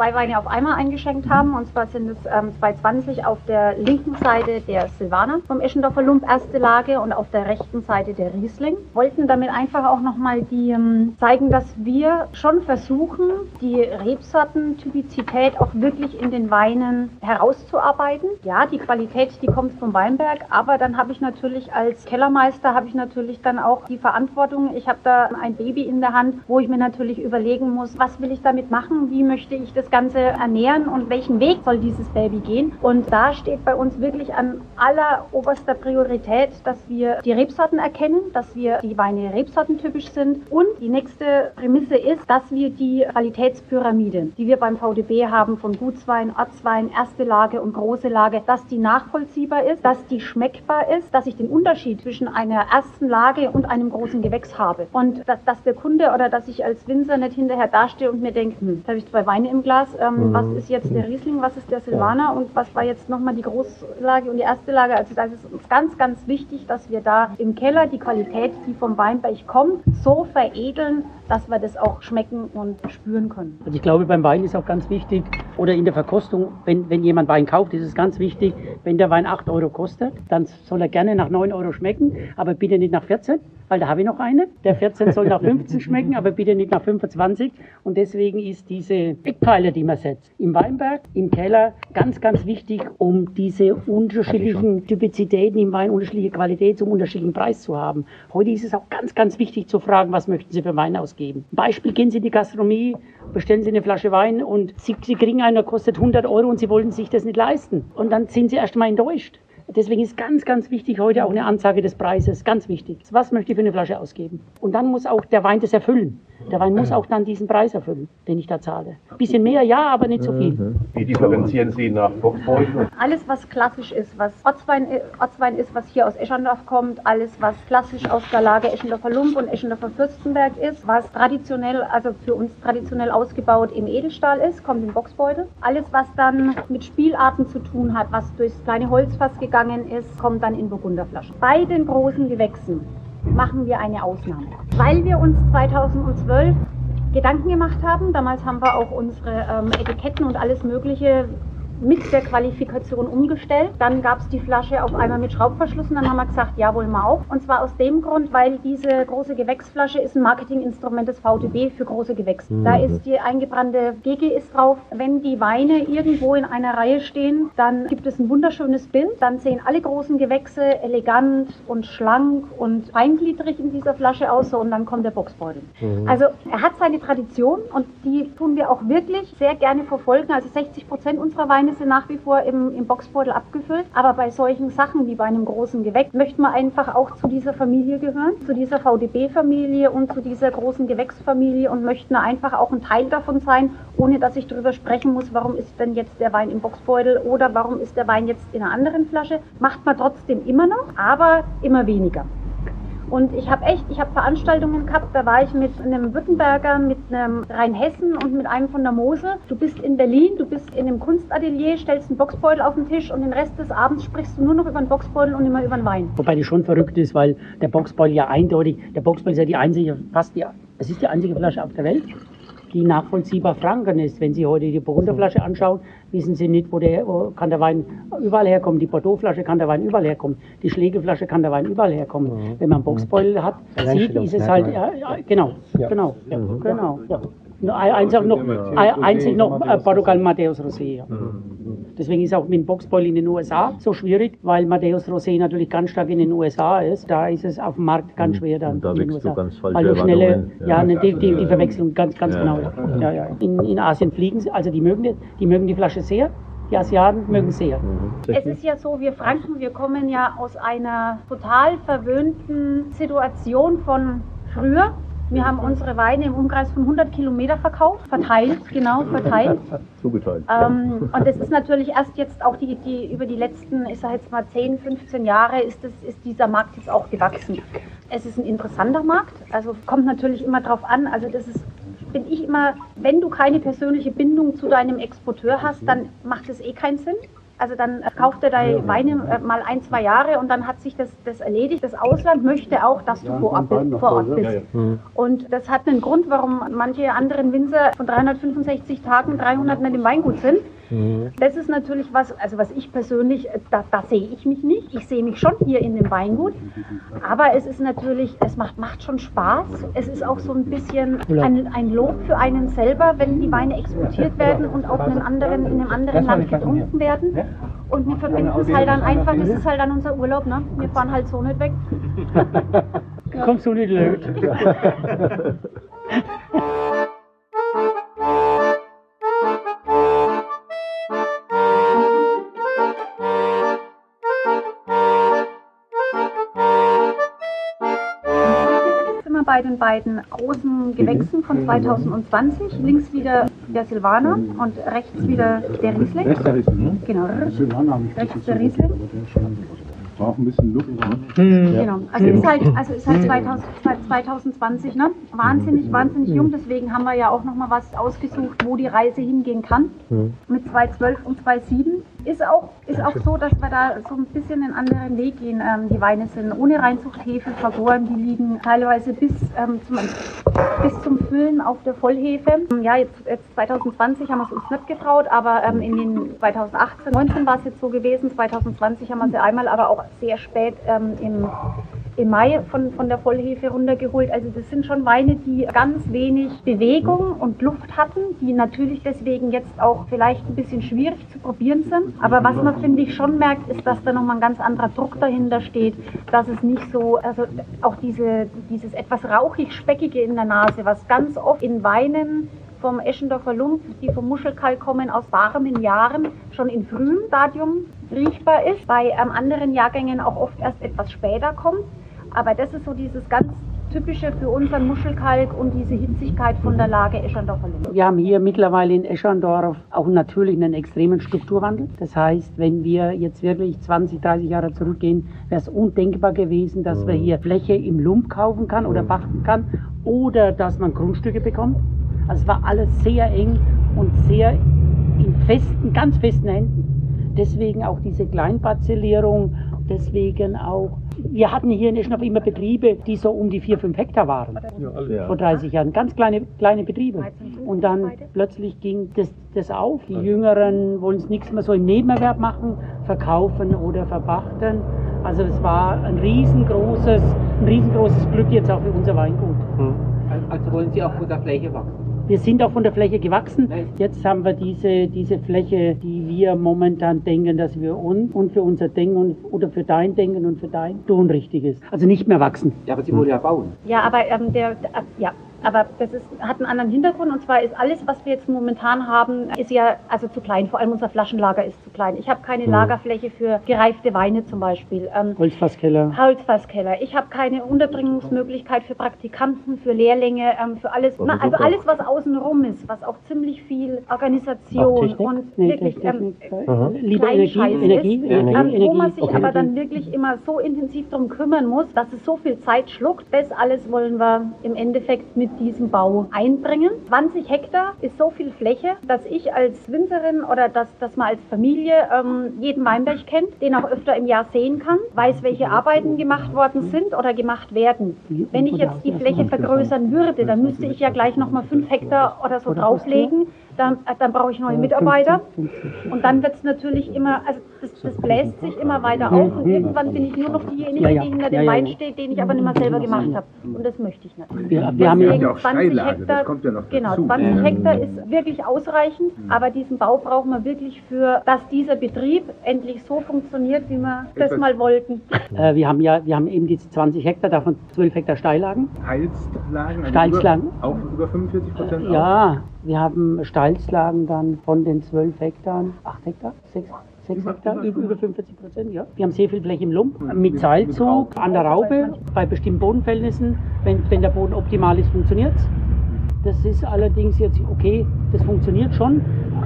Zwei Weine auf einmal eingeschenkt haben. Und zwar sind es ähm, 220 auf der linken Seite der Silvaner vom Eschendorfer Lump, erste Lage, und auf der rechten Seite der Riesling. Wollten damit einfach auch nochmal die, ähm, zeigen, dass wir schon versuchen, die Rebsortentypizität auch wirklich in den Weinen herauszuarbeiten. Ja, die Qualität, die kommt vom Weinberg, aber dann habe ich natürlich als Kellermeister, habe ich natürlich dann auch die Verantwortung. Ich habe da ein Baby in der Hand, wo ich mir natürlich überlegen muss, was will ich damit machen, wie möchte ich das Ganze ernähren und welchen Weg soll dieses Baby gehen. Und da steht bei uns wirklich an alleroberster Priorität, dass wir die Rebsorten erkennen, dass wir die Weine rebsortentypisch sind. Und die nächste Prämisse ist, dass wir die Qualitätspyramide, die wir beim VDB haben, von Gutswein, Ortswein, erste Lage und große Lage, dass die nachvollziehbar ist, dass die schmeckbar ist, dass ich den Unterschied zwischen einer ersten Lage und einem großen Gewächs habe. Und dass, dass der Kunde oder dass ich als Winzer nicht hinterher dastehe und mir denke, hm, jetzt habe ich zwei Weine im Glas, ähm, mhm. was ist jetzt der Riesling, was ist der Silvaner und was war jetzt nochmal die Großlage und die erste Lage. Also das ist uns ganz, ganz wichtig, dass wir da im Keller die Qualität, die vom Weinberg kommt, so veredeln, dass wir das auch schmecken und spüren können. Und ich glaube, beim Wein ist auch ganz wichtig, oder in der Verkostung, wenn, wenn jemand Wein kauft, ist es ganz wichtig, wenn der Wein 8 Euro kostet, dann soll er gerne nach 9 Euro schmecken, aber bitte nicht nach 14, weil da habe ich noch eine. Der 14 soll nach 15 schmecken, aber bitte nicht nach 25. Und deswegen ist diese Eckpfeiler, die man setzt, im Weinberg, im Keller, ganz, ganz wichtig, um diese unterschiedlichen Typizitäten im Wein, unterschiedliche Qualität zum unterschiedlichen Preis zu haben. Heute ist es auch ganz, ganz wichtig zu fragen, was möchten Sie für Wein ausgeben. Beispiel, gehen Sie in die Gastronomie, bestellen Sie eine Flasche Wein und Sie, Sie kriegen einen, der kostet 100 Euro und Sie wollen sich das nicht leisten. Und dann sind Sie erst mal enttäuscht. Deswegen ist ganz, ganz wichtig heute auch eine Ansage des Preises. Ganz wichtig. Was möchte ich für eine Flasche ausgeben? Und dann muss auch der Wein das erfüllen. Der Wein muss auch dann diesen Preis erfüllen, den ich da zahle. Ein bisschen mehr, ja, aber nicht so viel. Wie differenzieren Sie nach Bockbeutel? Alles, was klassisch ist, was Ortswein, Ortswein ist, was hier aus Eschendorf kommt, alles, was klassisch aus der Lage Eschendorfer Lump und Eschendorfer Fürstenberg ist, was traditionell, also für uns traditionell ausgebaut im Edelstahl ist, kommt in Boxbeutel. Alles, was dann mit Spielarten zu tun hat, was durchs kleine Holzfass gegangen ist, kommt dann in Burgunderflaschen. Bei den großen Gewächsen machen wir eine Ausnahme. Weil wir uns 2012 Gedanken gemacht haben, damals haben wir auch unsere ähm, Etiketten und alles Mögliche mit der Qualifikation umgestellt. Dann gab es die Flasche auf einmal mit Schraubverschluss und dann haben wir gesagt, ja, wollen wir auch. Und zwar aus dem Grund, weil diese große Gewächsflasche ist ein Marketinginstrument des VTB für große Gewächse. Mhm. Da ist die eingebrannte GG ist drauf. Wenn die Weine irgendwo in einer Reihe stehen, dann gibt es ein wunderschönes Bild. Dann sehen alle großen Gewächse elegant und schlank und feingliedrig in dieser Flasche aus so, und dann kommt der Boxbeutel. Mhm. Also er hat seine Tradition und die tun wir auch wirklich sehr gerne verfolgen. Also 60 Prozent unserer Weine Sind nach wie vor im, im Boxbeutel abgefüllt. Aber bei solchen Sachen wie bei einem großen Gewächs möchte man einfach auch zu dieser Familie gehören, zu dieser VDB-Familie und zu dieser großen Gewächsfamilie und möchten einfach auch ein Teil davon sein, ohne dass ich darüber sprechen muss, warum ist denn jetzt der Wein im Boxbeutel oder warum ist der Wein jetzt in einer anderen Flasche. Macht man trotzdem immer noch, aber immer weniger. Und ich habe echt, ich habe Veranstaltungen gehabt, da war ich mit einem Württemberger, mit einem Rheinhessen und mit einem von der Mosel. Du bist in Berlin, du bist in einem Kunstatelier, stellst einen Boxbeutel auf den Tisch und den Rest des Abends sprichst du nur noch über den Boxbeutel und immer über den Wein. Wobei das schon verrückt ist, weil der Boxbeutel ja eindeutig, der Boxbeutel ist ja die einzige, fast die, es ist die einzige Flasche auf der Welt, die nachvollziehbar Franken ist. Wenn Sie heute die Burgunderflasche anschauen, wissen Sie nicht, wo der, kann der Wein überall herkommen. Die Bordeauxflasche kann der Wein überall herkommen. Die Schlägelflasche kann der Wein überall herkommen. Mhm. Wenn man Boxbeutel hat, sieht, ist es halt, ja, ja, genau, ja. genau, mhm. genau. Ja. Einzig noch, einzig noch äh, Portugal Matthäus Rosé. Ja. Mhm. Deswegen ist auch mit dem Boxbeutel in den USA so schwierig, weil Matthäus Rosé natürlich ganz stark in den USA ist. Da ist es auf dem Markt ganz schwer dann. Und da USA. Du ganz falsche weil du schnelle, ja, ja die, die, die, Verwechslung ganz, ganz genau. Ja, ja. In, in Asien fliegen sie, also die mögen, die mögen die Flasche sehr. Die Asiaten mögen sehr. Mhm. Es ist ja so, wir Franken, wir kommen ja aus einer total verwöhnten Situation von früher. Wir haben unsere Weine im Umkreis von 100 Kilometer verkauft, verteilt, genau, verteilt. Zugeteilt. Ähm, und das ist natürlich erst jetzt auch die, die über die letzten, ich sage jetzt mal 10, 15 Jahre ist, das, ist dieser Markt jetzt auch gewachsen. Es ist ein interessanter Markt, also kommt natürlich immer drauf an, also das ist bin ich immer, wenn du keine persönliche Bindung zu deinem Exporteur hast, dann macht es eh keinen Sinn. Also dann kauft er deine Weine äh, mal ein, zwei Jahre und dann hat sich das, das erledigt. Das Ausland möchte auch, dass du vor Ort, vor Ort bist. Und das hat einen Grund, warum manche anderen Winzer von 365 Tagen 300 nicht im Weingut sind. Mhm. Das ist natürlich was, also was ich persönlich, da, da sehe ich mich nicht. Ich sehe mich schon hier in dem Weingut. Aber es ist natürlich, es macht, macht schon Spaß. Es ist auch so ein bisschen ein, ein Lob für einen selber, wenn die Weine exportiert werden und auch in einem anderen, in einem anderen Land getrunken werden. Und wir verbinden es halt dann einfach, das ist halt dann unser Urlaub, ne? Wir fahren halt so nicht weg. Kommst du nicht löt. bei den beiden großen Gewächsen von 2020. Links wieder der Silvaner und rechts wieder der Riesling. Rechts der Riesling. Genau. Rechts der Riesling braucht ein bisschen Luft. Ne? Mhm. Genau. Also ist halt, also ist halt 2000, 2020, ne? Wahnsinnig, wahnsinnig jung. Deswegen haben wir ja auch nochmal was ausgesucht, wo die Reise hingehen kann. Mhm. Mit 212 und 27. Ist auch, ist auch so, dass wir da so ein bisschen einen anderen Weg gehen. Ähm, die Weine sind ohne Reinzuchthefe vergoren, die liegen teilweise bis, ähm, zum, bis zum Füllen auf der Vollhefe. Ja, jetzt, jetzt 2020 haben wir es uns nicht getraut, aber ähm, in den 2018, 19 war es jetzt so gewesen, 2020 haben wir sie einmal, aber auch sehr spät ähm, im im Mai von, von der Vollhefe runtergeholt. Also das sind schon Weine, die ganz wenig Bewegung und Luft hatten, die natürlich deswegen jetzt auch vielleicht ein bisschen schwierig zu probieren sind. Aber was man, finde ich, schon merkt, ist, dass da nochmal ein ganz anderer Druck dahinter steht, dass es nicht so, also auch diese, dieses etwas rauchig-speckige in der Nase, was ganz oft in Weinen vom Eschendorfer Lump, die vom Muschelkalk kommen, aus warmen Jahren, schon in frühem Stadium riechbar ist, bei ähm, anderen Jahrgängen auch oft erst etwas später kommt. Aber das ist so dieses ganz typische für unseren Muschelkalk und diese Hitzigkeit von der Lage Eschandorfer Linde. Wir haben hier mittlerweile in Eschandorf auch natürlich einen extremen Strukturwandel. Das heißt, wenn wir jetzt wirklich 20, 30 Jahre zurückgehen, wäre es undenkbar gewesen, dass wir hier Fläche im Lump kaufen kann oder pachten kann oder dass man Grundstücke bekommt. Also es war alles sehr eng und sehr in festen, ganz festen Händen. Deswegen auch diese Kleinparzellierung, deswegen auch wir hatten hier in Eschendorf immer Betriebe, die so um die 4, 5 Hektar waren. Vor 30 Jahren. Ganz kleine, kleine Betriebe. Und dann plötzlich ging das, das auf. Die Jüngeren wollen es nichts mehr so im Nebenerwerb machen, verkaufen oder verpachten. Also es war ein riesengroßes, ein riesengroßes Glück jetzt auch für unser Weingut. Also wollen Sie auch von der Fläche wachsen? Wir sind auch von der Fläche gewachsen. Jetzt haben wir diese, diese Fläche, die wir momentan denken, dass wir uns und für unser Denken und, oder für dein Denken und für dein tun richtig ist. Also nicht mehr wachsen. Ja, aber Sie wollen ja bauen. Ja, aber ähm, der, der, ja, aber das ist, hat einen anderen Hintergrund und zwar ist alles, was wir jetzt momentan haben, ist ja also zu klein. Vor allem unser Flaschenlager ist zu klein. Ich habe keine Lagerfläche für gereifte Weine zum Beispiel. Ähm, Holzfasskeller. Holzfasskeller. Ich habe keine Unterbringungsmöglichkeit für Praktikanten, für Lehrlinge, ähm, für alles. Na, also alles, was außenrum ist, was auch ziemlich viel Organisation und Nee, wirklich ähm. Lieber Energie, Energie, ist, Energie, ähm, wo Energie. man sich Okay. aber dann wirklich immer so intensiv darum kümmern muss, dass es so viel Zeit schluckt. Das alles wollen wir im Endeffekt mit diesem Bau einbringen. 20 Hektar ist so viel Fläche, dass ich als Winzerin oder dass, dass man als Familie ähm, jeden Weinberg kennt, den auch öfter im Jahr sehen kann, weiß, welche Arbeiten gemacht worden sind oder gemacht werden. Wenn ich jetzt die Fläche vergrößern würde, dann müsste ich ja gleich nochmal 5 Hektar oder so drauflegen. Dann, äh, dann brauche ich neue Mitarbeiter. Und dann wird es natürlich immer, also das, das bläst sich immer weiter auf und irgendwann bin ich nur noch diejenige, die hinter dem. Wein steht, den ich aber nicht mehr selber gemacht habe. Und das möchte ich nicht. Wir, wir haben ja auch 20 Steillage, das Hektar, kommt ja noch genau, dazu. 20 Hektar ist wirklich ausreichend, aber diesen Bau brauchen wir wirklich für, dass dieser Betrieb endlich so funktioniert, wie wir das mal wollten. Äh, wir haben ja, wir haben eben diese 20 Hektar, davon 12 Hektar Steillagen. Heilslagen? also Steilslagen. Über, auch über 45 Prozent? Ja, wir haben Steilslagen dann von den 12 Hektar, 8 Hektar, 6, 6 Über- Hektar, über über, über 50 Prozent, ja. Wir haben sehr viel Fläche im Lump, mit Seilzug, an der Raube, bei bestimmten Bodenverhältnissen. Wenn, wenn der Boden optimal ist, funktioniert es. Das ist allerdings jetzt okay, das funktioniert schon.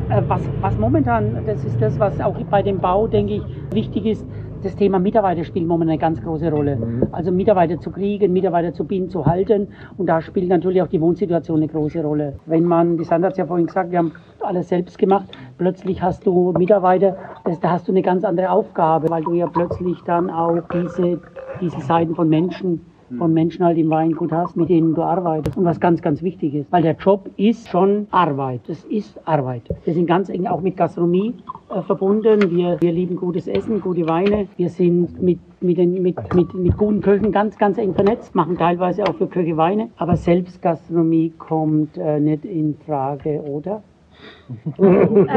Äh, Was, was momentan, das ist das, was auch bei dem Bau, denke ich, wichtig ist, das Thema Mitarbeiter spielt momentan eine ganz große Rolle. Also Mitarbeiter zu kriegen, Mitarbeiter zu binden, zu halten. Und da spielt natürlich auch die Wohnsituation eine große Rolle. Wenn man, die Sandra hat es ja vorhin gesagt, wir haben alles selbst gemacht. Plötzlich hast du Mitarbeiter, das, da hast du eine ganz andere Aufgabe, weil du ja plötzlich dann auch diese, diese Seiten von Menschen von Menschen halt im Weingut hast, mit denen du arbeitest. Und was ganz, ganz wichtig ist, weil der Job ist schon Arbeit. Das ist Arbeit. Wir sind ganz eng auch mit Gastronomie äh, verbunden. Wir, wir lieben gutes Essen, gute Weine. Wir sind mit, mit, den, mit, mit, mit guten Köchen ganz, ganz eng vernetzt, machen teilweise auch für Köche Weine. Aber selbst Gastronomie kommt äh, nicht in Frage, oder? Ähm,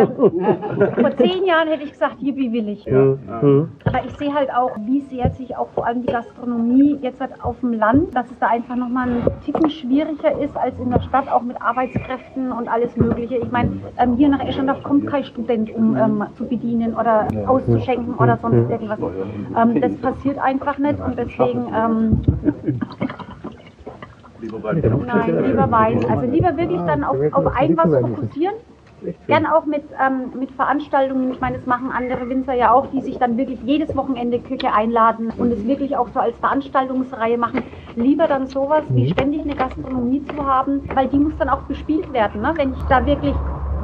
vor zehn Jahren hätte ich gesagt, Yippie will ich. Mhm. Aber ich sehe halt auch, wie sehr sich auch vor allem die Gastronomie jetzt halt auf dem Land, dass es da einfach nochmal ein Ticken schwieriger ist als in der Stadt, auch mit Arbeitskräften und alles Mögliche. Ich meine, ähm, hier nach Eschendorf kommt kein Student, um ähm, zu bedienen oder auszuschenken oder sonst irgendwas. Ähm, das passiert einfach nicht und deswegen ähm, Nein, lieber Wein. Also lieber wirklich dann auf, auf ein was fokussieren. Gern auch mit, ähm, mit Veranstaltungen. Ich meine, das machen andere Winzer ja auch, die sich dann wirklich jedes Wochenende Küche einladen und es wirklich auch so als Veranstaltungsreihe machen. Lieber dann sowas, wie ständig eine Gastronomie zu haben, weil die muss dann auch bespielt werden, ne? wenn ich da wirklich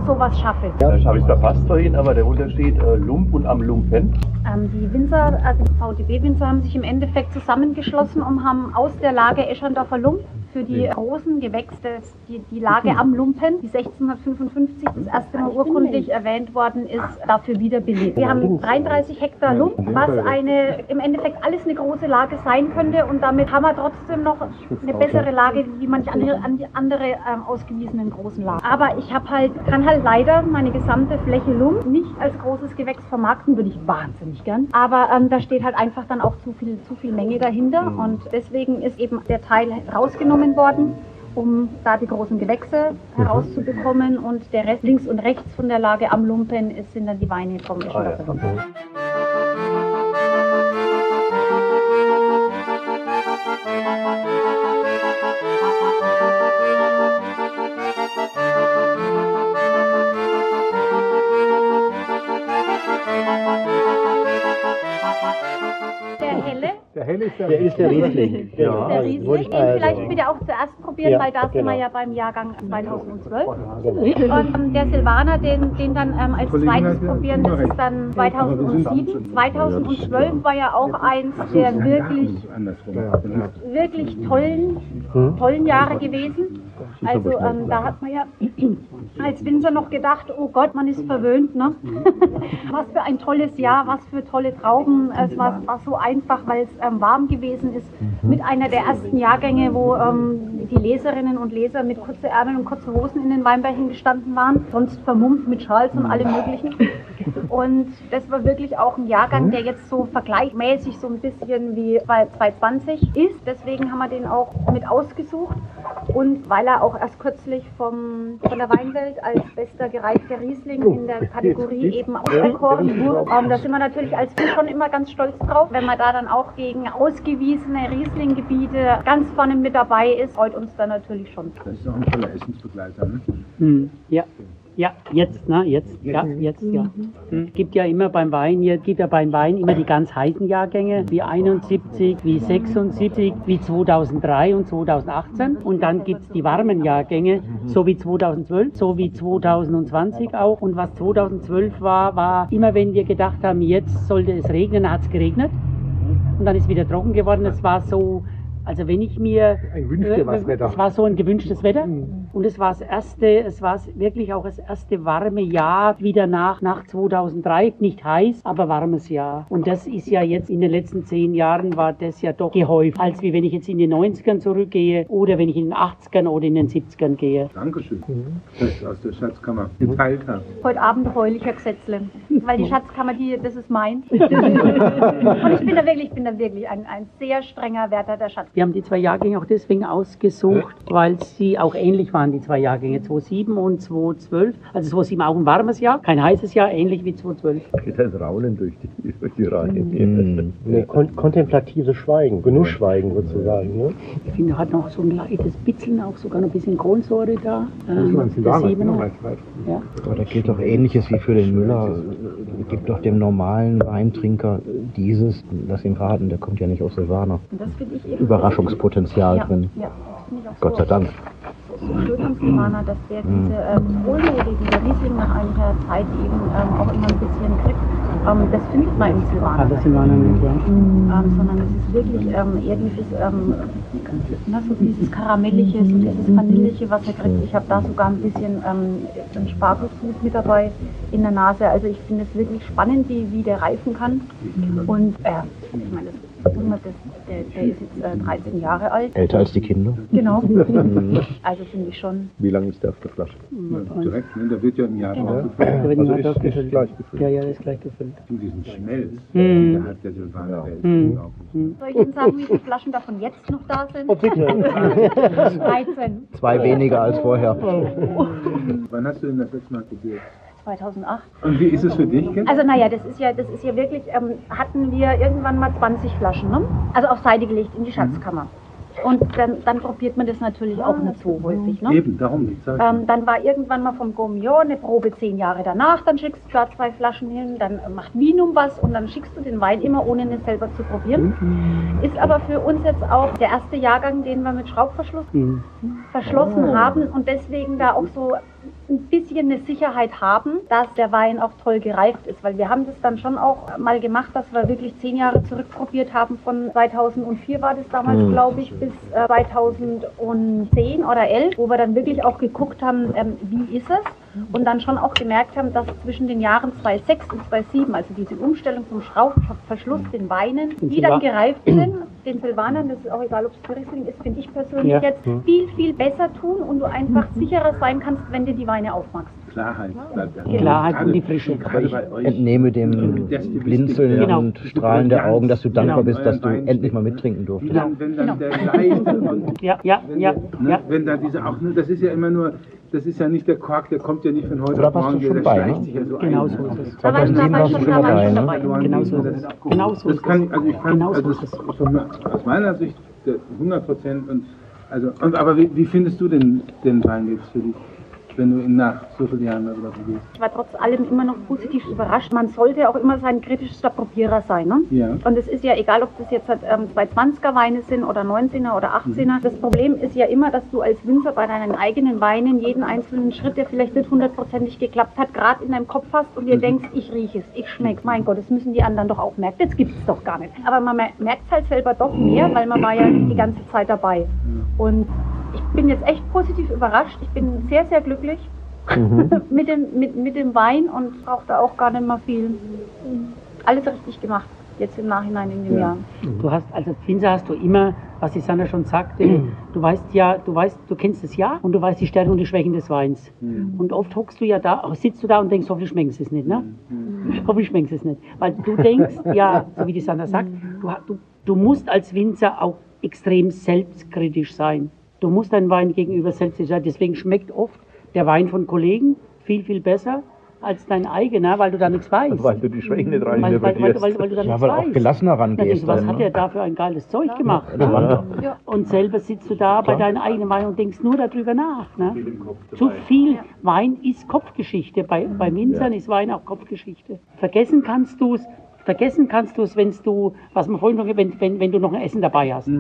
sowas schaffe. Das habe ich verpasst vorhin, aber der Unterschied äh, Lump und am Lumpen. Ähm, die Winzer, also die VDB-Winzer haben sich im Endeffekt zusammengeschlossen und haben aus der Lage Eschendorfer Lump für die großen Gewächse, die, die Lage am Lumpen, die 1655 das erste Mal urkundlich erwähnt worden ist, dafür wiederbelebt. Wir haben 33 Hektar Lump, was eine, im Endeffekt alles eine große Lage sein könnte und damit haben wir trotzdem noch eine bessere Lage wie manche andere, an- andere ähm, ausgewiesenen großen Lagen. Aber ich habe halt, kann halt leider meine gesamte Fläche Lump nicht als großes Gewächs vermarkten, würde ich wahnsinnig gern. Aber ähm, da steht halt einfach dann auch zu viel, zu viel Menge dahinter und deswegen ist eben der Teil rausgenommen worden um da die großen Gewächse herauszubekommen. Und der Rest links und rechts von der Lage am Lumpen sind dann die Weine vom Eschendorfer Lumpen. Der helle ist der, Der ist der Riesling. Ja, der Riesling, den also- vielleicht bitte auch zuerst probieren, Ja, weil da sind genau. wir ja beim Jahrgang 2012. Und ähm, der Silvaner, den, den dann ähm, als zweites probieren, das ist dann 2007. 2012 war ja auch eins der wirklich, wirklich tollen, tollen Jahre gewesen. Also ähm, da hat man ja als Winzer noch gedacht, oh Gott, man ist verwöhnt. Ne? was für ein tolles Jahr, was für tolle Trauben. Es war, war so einfach, weil es ähm, warm gewesen ist. Mit einer der ersten Jahrgänge, wo ähm, die Leserinnen und Leser mit kurzen Ärmeln und kurzen Hosen in den Weinbergen gestanden waren, sonst vermummt mit Schals und allem Möglichen. Und das war wirklich auch ein Jahrgang, der jetzt so vergleichmäßig so ein bisschen wie 2020 ist. Deswegen haben wir den auch mit ausgesucht. Und weil er auch erst kürzlich vom, von der Weinwelt als bester gereifter Riesling in der Kategorie eben auserkoren wurde, ähm, da sind wir natürlich als Fisch schon immer ganz stolz drauf. Wenn man da dann auch gegen ausgewiesene Riesling-Gebiete ganz vorne mit dabei ist, freut uns da natürlich schon. Das ist auch ein toller Essensbegleiter. Ne? Hm, ja. Ja, jetzt, ne, jetzt, ja, jetzt, ja. Hm. Gibt ja immer beim Wein, hier gibt ja beim Wein immer die ganz heißen Jahrgänge, wie 71, wie 76, wie 2003 und 2018. Und dann gibt es die warmen Jahrgänge, so wie 2012, so wie 2020 auch. Und was 2012 war, war immer, wenn wir gedacht haben, jetzt sollte es regnen, hat es geregnet. Und dann ist wieder trocken geworden. Es war so, also wenn ich mir... Ein wünschbares äh, Wetter. Es war so ein gewünschtes Wetter. Und es war das erste, es war wirklich auch das erste warme Jahr wieder nach, nach 2003. Nicht heiß, aber warmes Jahr. Und das ist ja jetzt in den letzten zehn Jahren war das ja doch gehäuft. Als wie wenn ich jetzt in den 90ern zurückgehe oder wenn ich in den 80ern oder in den 70ern gehe. Dankeschön, dass du aus der Schatzkammer geteilt hast. Heute Abend heul ich Herr Gesetzle, weil die Schatzkammer, die, das ist mein. Und ich bin da wirklich, ich bin da wirklich ein, ein sehr strenger Wärter der Schatzkammer. Wir haben die zwei Jahrgänge auch deswegen ausgesucht, weil sie auch ähnlich waren, die zwei Jahrgänge, 2007 und 2012. Also 2007 auch ein warmes Jahr, kein heißes Jahr, ähnlich wie 2012. Geht das Raunen durch die, durch die Reihen hier. Nee, kon kontemplatives Schweigen, Genussschweigen sozusagen. Ne? Ich finde, hat noch so ein leichtes Bitzeln, auch sogar noch ein bisschen Kohlensäure da. Ähm, Das war Siebener. Ja. Aber da gilt doch Ähnliches wie für den Müller. Gibt doch dem normalen Weintrinker dieses, lass ihn raten, der kommt ja nicht aus Silvaner. Und das finde ich eben Überraschungspotenzial ja, drin. Ja, Gott sei so, Dank. so schön am Silvaner, dass der diese ähm, Riesling nach einiger Zeit eben ähm, auch immer ein bisschen kriegt. Ähm, das findet man im Silvaner. In meiner nicht, ja. ähm, sondern es ist wirklich ähm, eher dieses, ähm, na, so dieses Karamellige, so dieses Vanillige, was er kriegt. Ich habe da sogar ein bisschen ähm, einen Spargelsud mit dabei in der Nase. Also ich finde es wirklich spannend, wie, wie der reifen kann. Und äh, ich meine, das, das, der, der ist jetzt äh, 13 Jahre alt. Älter als die Kinder. Genau. Also finde ich schon. Wie lange ist der auf der Flasche? Ja, direkt, ne? Da wird ja im Jahr Genau. wird Also ein ist- Jahr ist gleich gefüllt. Ja, ja, ist gleich gefüllt. In diesem Schmelz, Mhm. der hat der Silvaner, der ist Mhm. Soll ich Ihnen sagen, wie viele Flaschen davon jetzt noch da sind? Oh, bitte. 13. Zwei weniger als vorher. Wann hast du denn das letzte Mal probiert? 2008. Und wie ist es für dich, Kind? Also naja, das ist ja, das ist ja wirklich, ähm, hatten wir irgendwann mal 20 Flaschen, ne? Also auf Seite gelegt in die Schatzkammer. Und dann, dann probiert man das natürlich auch nicht so häufig, ne? Eben, darum nicht. Ähm, dann war irgendwann mal vom Gourmillon eine Probe zehn Jahre danach, dann schickst du da zwei Flaschen hin, dann macht Vinum was und dann schickst du den Wein immer, ohne ihn selber zu probieren. Ist aber für uns jetzt auch der erste Jahrgang, den wir mit Schraubverschluss Mhm. verschlossen haben und deswegen da auch so ein bisschen eine Sicherheit haben, dass der Wein auch toll gereift ist, weil wir haben das dann schon auch mal gemacht, dass wir wirklich zehn Jahre zurückprobiert haben, von 2004 war das damals, Mhm. glaube ich, bis äh, 2010 oder 11, wo wir dann wirklich auch geguckt haben, ähm, wie ist es und dann schon auch gemerkt haben, dass zwischen den Jahren 2006 und 2007, also diese Umstellung vom Schraubverschluss, den Weinen, die dann gereift sind, den Silvanern, das ist auch egal, ob es Riesling ist, finde ich persönlich Ja. jetzt viel, viel besser tun und du einfach sicherer sein kannst, wenn du die Weine aufmachst. Klarheit da. Klarheit und die Frische. Gerade bei euch. Entnehme dem Blinzeln Genau. und Strahlen der Augen, dass du dankbar Genau. bist, dass du endlich mal mittrinken durftest. Dann, wenn dann der leichte und Ja, ja, wenn, ja, ne, ja. wenn da diese auch, ne, das ist ja immer nur, das ist ja nicht der Kork, der kommt ja nicht von heute Da auf morgen, der bei, schleicht ne? sich ja so Genau ein. so ist es. Da war ich 2007 dabei schon, dabei, ne? dabei. Genau so ist es. Genau so Das ist kann es. ich, also ich kann, Genau so also ist das es. ist von, aus meiner Sicht der 100 Prozent und also, und, aber wie, wie findest du den, den Wein jetzt für dich? Wenn du nach so vielen Jahren darüber gehst? Ich war trotz allem immer noch positiv überrascht. Man sollte auch immer sein kritischster Probierer sein. Ne? Ja. Und es ist ja egal, ob das jetzt ähm, 220er Weine sind oder 19er oder 18er. Das Problem ist ja immer, dass du als Winzer bei deinen eigenen Weinen jeden einzelnen Schritt, der vielleicht nicht hundertprozentig geklappt hat, gerade in deinem Kopf hast und dir denkst, ich rieche es, ich schmecke, mein Gott, das müssen die anderen doch auch merken. Das gibt es doch gar nicht. Aber man merkt es halt selber doch mehr, weil man war ja die ganze Zeit dabei. Und ich bin jetzt echt positiv überrascht. Ich bin sehr, sehr glücklich mit, dem, mit, mit dem Wein und brauche da auch gar nicht mehr viel. Alles richtig gemacht, jetzt im Nachhinein in dem Jahr. Du hast, als Winzer hast du immer, was die Sandra schon sagte, du weißt ja, du weißt, du kennst das Jahr und du weißt die Stärken und die Schwächen des Weins. Und oft hockst du ja da, sitzt du da und denkst, hoffentlich schmecken sie es nicht, ne? Hoffentlich schmecken sie es nicht. Weil du denkst, ja, so wie die Sandra sagt, du, du, du musst als Winzer auch extrem selbstkritisch sein. Du musst deinen Wein gegenüber selbstkritisch sein. Deswegen schmeckt oft der Wein von Kollegen viel, viel besser als dein eigener, weil du da nichts weißt. Weil du die Schwächen nicht rein weil, weil, weil, weil, weil du da Ja, nichts weil auch weißt. gelassener Dann denkst rangehst. was dann, hat ne? er da für ein geiles Zeug gemacht? Ja. Ja. Und selber sitzt du da bei deiner eigenen Wein und denkst nur darüber nach. Ne? Zu viel Wein ist Kopfgeschichte. Bei, bei Winzern ist Wein auch Kopfgeschichte. Vergessen kannst du es, vergessen kannst du es, wenn du, was man vorhin schon, wenn, wenn, wenn du noch ein Essen dabei hast.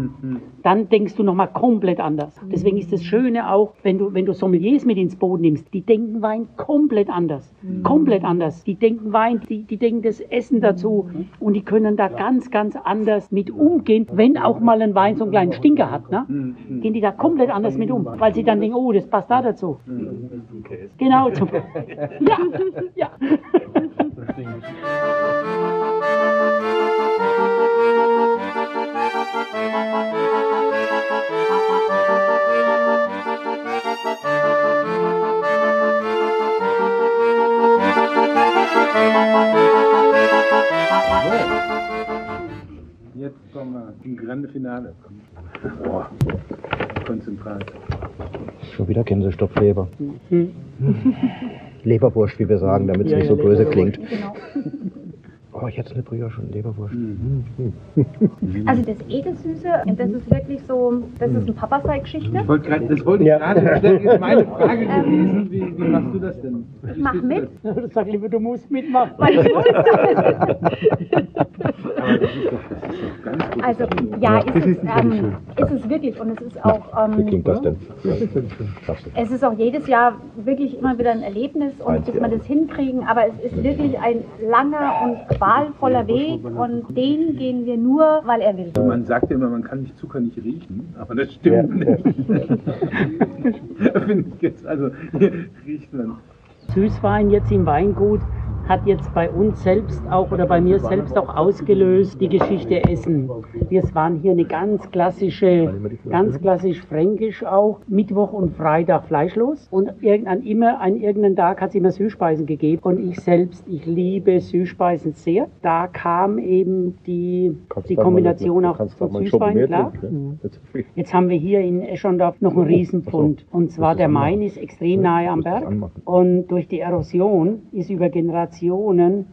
Dann denkst du nochmal komplett anders. Deswegen ist das Schöne auch, wenn du, wenn du Sommeliers mit ins Boot nimmst, die denken Wein komplett anders. Komplett anders. Die denken Wein, die, die denken das Essen dazu und die können da ganz, ganz anders mit umgehen, wenn auch mal ein Wein so einen kleinen Stinker hat. Ne? Gehen die da komplett anders mit um, weil sie dann denken, oh, das passt da dazu. Genau. Zum, ja, ja. Jetzt kommen wir zum Grande Finale. Boah, Konzentrat. Schon wieder Gänsestopfleber. Leberwurst, wie wir sagen, damit es Ja, nicht ja, so böse klingt. Genau. Oh, jetzt eine Brühe schon Leberwurst. Also das Edelsüße, das ist wirklich so, das ist eine Papasei-Geschichte. Ich wollte grad, das wollte ich gerade stellen. Ist meine Frage gewesen. Wie, wie machst du das denn? Ich mach mit, Sag lieber, du musst mitmachen. weil ich muss. Aber das ist doch, das ist doch ganz gut. Also ja, ist es, ähm, ist es wirklich und es ist auch, Wie ähm, klingt das denn? Du. es ist auch jedes Jahr wirklich immer wieder ein Erlebnis und ja. wir das hinkriegen, aber es ist wirklich ein langer und qualvoller Weg und den gehen wir nur, weil er will. Man sagt ja immer, man kann nicht Zucker nicht riechen, aber das stimmt nicht. Finde ich jetzt, also hier riecht man. Süßwein jetzt im Weingut hat jetzt bei uns selbst auch oder bei mir selbst auch ausgelöst die Geschichte Essen. Wir waren hier eine ganz klassische, ganz klassisch fränkisch auch, Mittwoch und Freitag fleischlos und irgendwann immer, an irgendeinem Tag hat es immer Süßspeisen gegeben und ich selbst, ich liebe Süßspeisen sehr. Da kam eben die, die Kombination auch von Süßwein, klar. Jetzt haben wir hier in Eschondorf noch einen Riesenpfund. Und zwar der Main ist extrem nahe am Berg. Und durch die Erosion ist über Generationen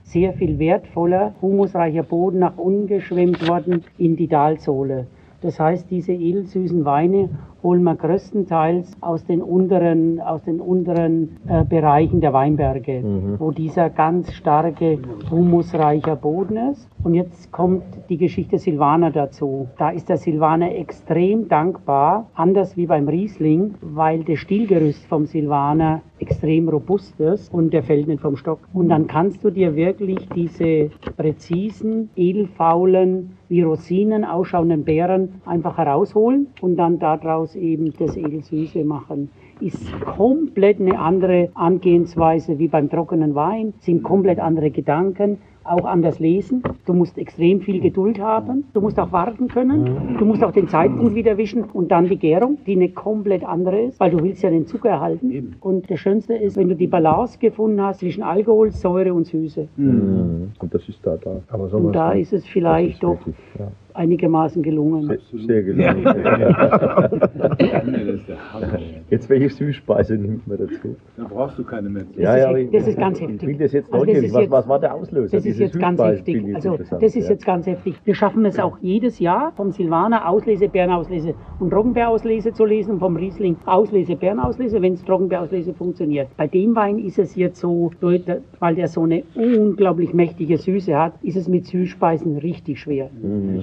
sehr viel wertvoller, humusreicher Boden nach unten geschwemmt worden in die Talsohle. Das heißt, diese edelsüßen Weine holen wir größtenteils aus den unteren, aus den unteren äh, Bereichen der Weinberge, wo dieser ganz starke, humusreicher Boden ist. Und jetzt kommt die Geschichte Silvaner dazu. Da ist der Silvaner extrem dankbar, anders wie beim Riesling, weil das Stielgerüst vom Silvaner extrem robust ist und der fällt nicht vom Stock. Und dann kannst du dir wirklich diese präzisen, edelfaulen, wie Rosinen ausschauenden Beeren einfach herausholen und dann daraus eben das Edelsüße machen. Ist komplett eine andere Angehensweise wie beim trockenen Wein, sind komplett andere Gedanken, auch anders lesen. Du musst extrem viel Geduld haben. Du musst auch warten können. Du musst auch den Zeitpunkt wieder wischen und dann die Gärung, die eine komplett andere ist, weil du willst ja den Zucker erhalten. Und das Schönste ist, wenn du die Balance gefunden hast zwischen Alkohol, Säure und Süße. Und das ist da da. Aber sowas Und da ist es vielleicht doch wirklich, ja. Einigermaßen gelungen. Sehr, sehr gelungen. Das. Jetzt welche Süßspeise nimmt man dazu? Da brauchst du keine mehr. Ja, ist ja, ich- das ist ganz Ich heftig. will das jetzt Also das ist Was, jetzt- was war der Auslöser? Das ist jetzt ganz heftig. Also das ist ja. jetzt ganz heftig. Wir schaffen es auch jedes Jahr vom Silvaner Auslese, Bärenauslese und Trockenbeerauslese zu lesen und vom Riesling Auslese, Bärenauslese, wenn es Trockenbeerauslese funktioniert. Bei dem Wein ist es jetzt so, weil der so eine unglaublich mächtige Süße hat, ist es mit Süßspeisen richtig schwer.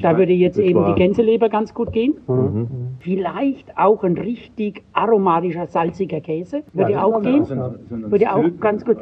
Da würde jetzt eben war- die Gänseleber ganz gut gehen. Mhm. Vielleicht auch ein richtig aromatischer, salziger Käse würde Ja, auch gehen. Würde auch ganz gut.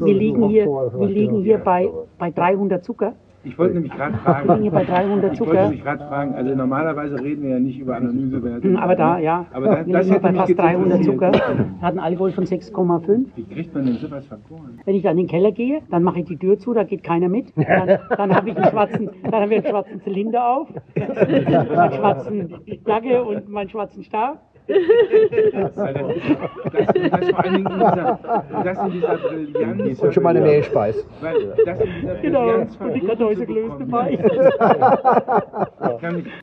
Wir liegen hier, wir liegen hier bei, bei 300 Zucker. Ich wollte nämlich gerade Wir fragen. hier bei 300 Ich wollte Zucker. nämlich gerade fragen, also normalerweise reden wir ja nicht über Analysewerte. Hm, Aber da, ja, Aber da, wir das hätte bei fast jetzt 300 Zucker. Hat einen Alkohol von 6,5. Wie kriegt man denn sowas vergoren? Wenn ich dann in den Keller gehe, dann mache ich die Tür zu, da geht keiner mit. Dann, dann habe ich einen schwarzen, dann habe ich einen schwarzen Zylinder auf, meinen schwarzen Jacke und meinen schwarzen Stab. Das, das, vor allen Dingen in dieser, das in dieser Brillanz. Und schon mal eine Mehlspeis. Weil das in dieser Genau, Brillanz und die bekommen. Mai.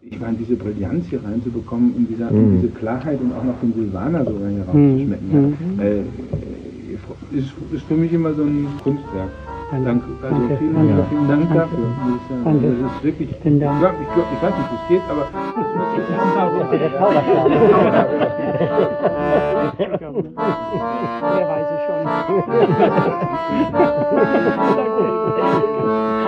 Ich, ich meine, diese Brillanz hier reinzubekommen und dieser, und diese Klarheit und auch noch den Silvaner sogar hier rauszuschmecken, äh, ist, ist für mich immer so ein Kunstwerk. Danke, also Danke, vielen, danke. vielen Dank dafür. Danke. Das ist wirklich, Vielen Dank. Ich, glaub, ich weiß nicht, wie es geht, aber das muss jetzt Wer weiß es schon. Danke.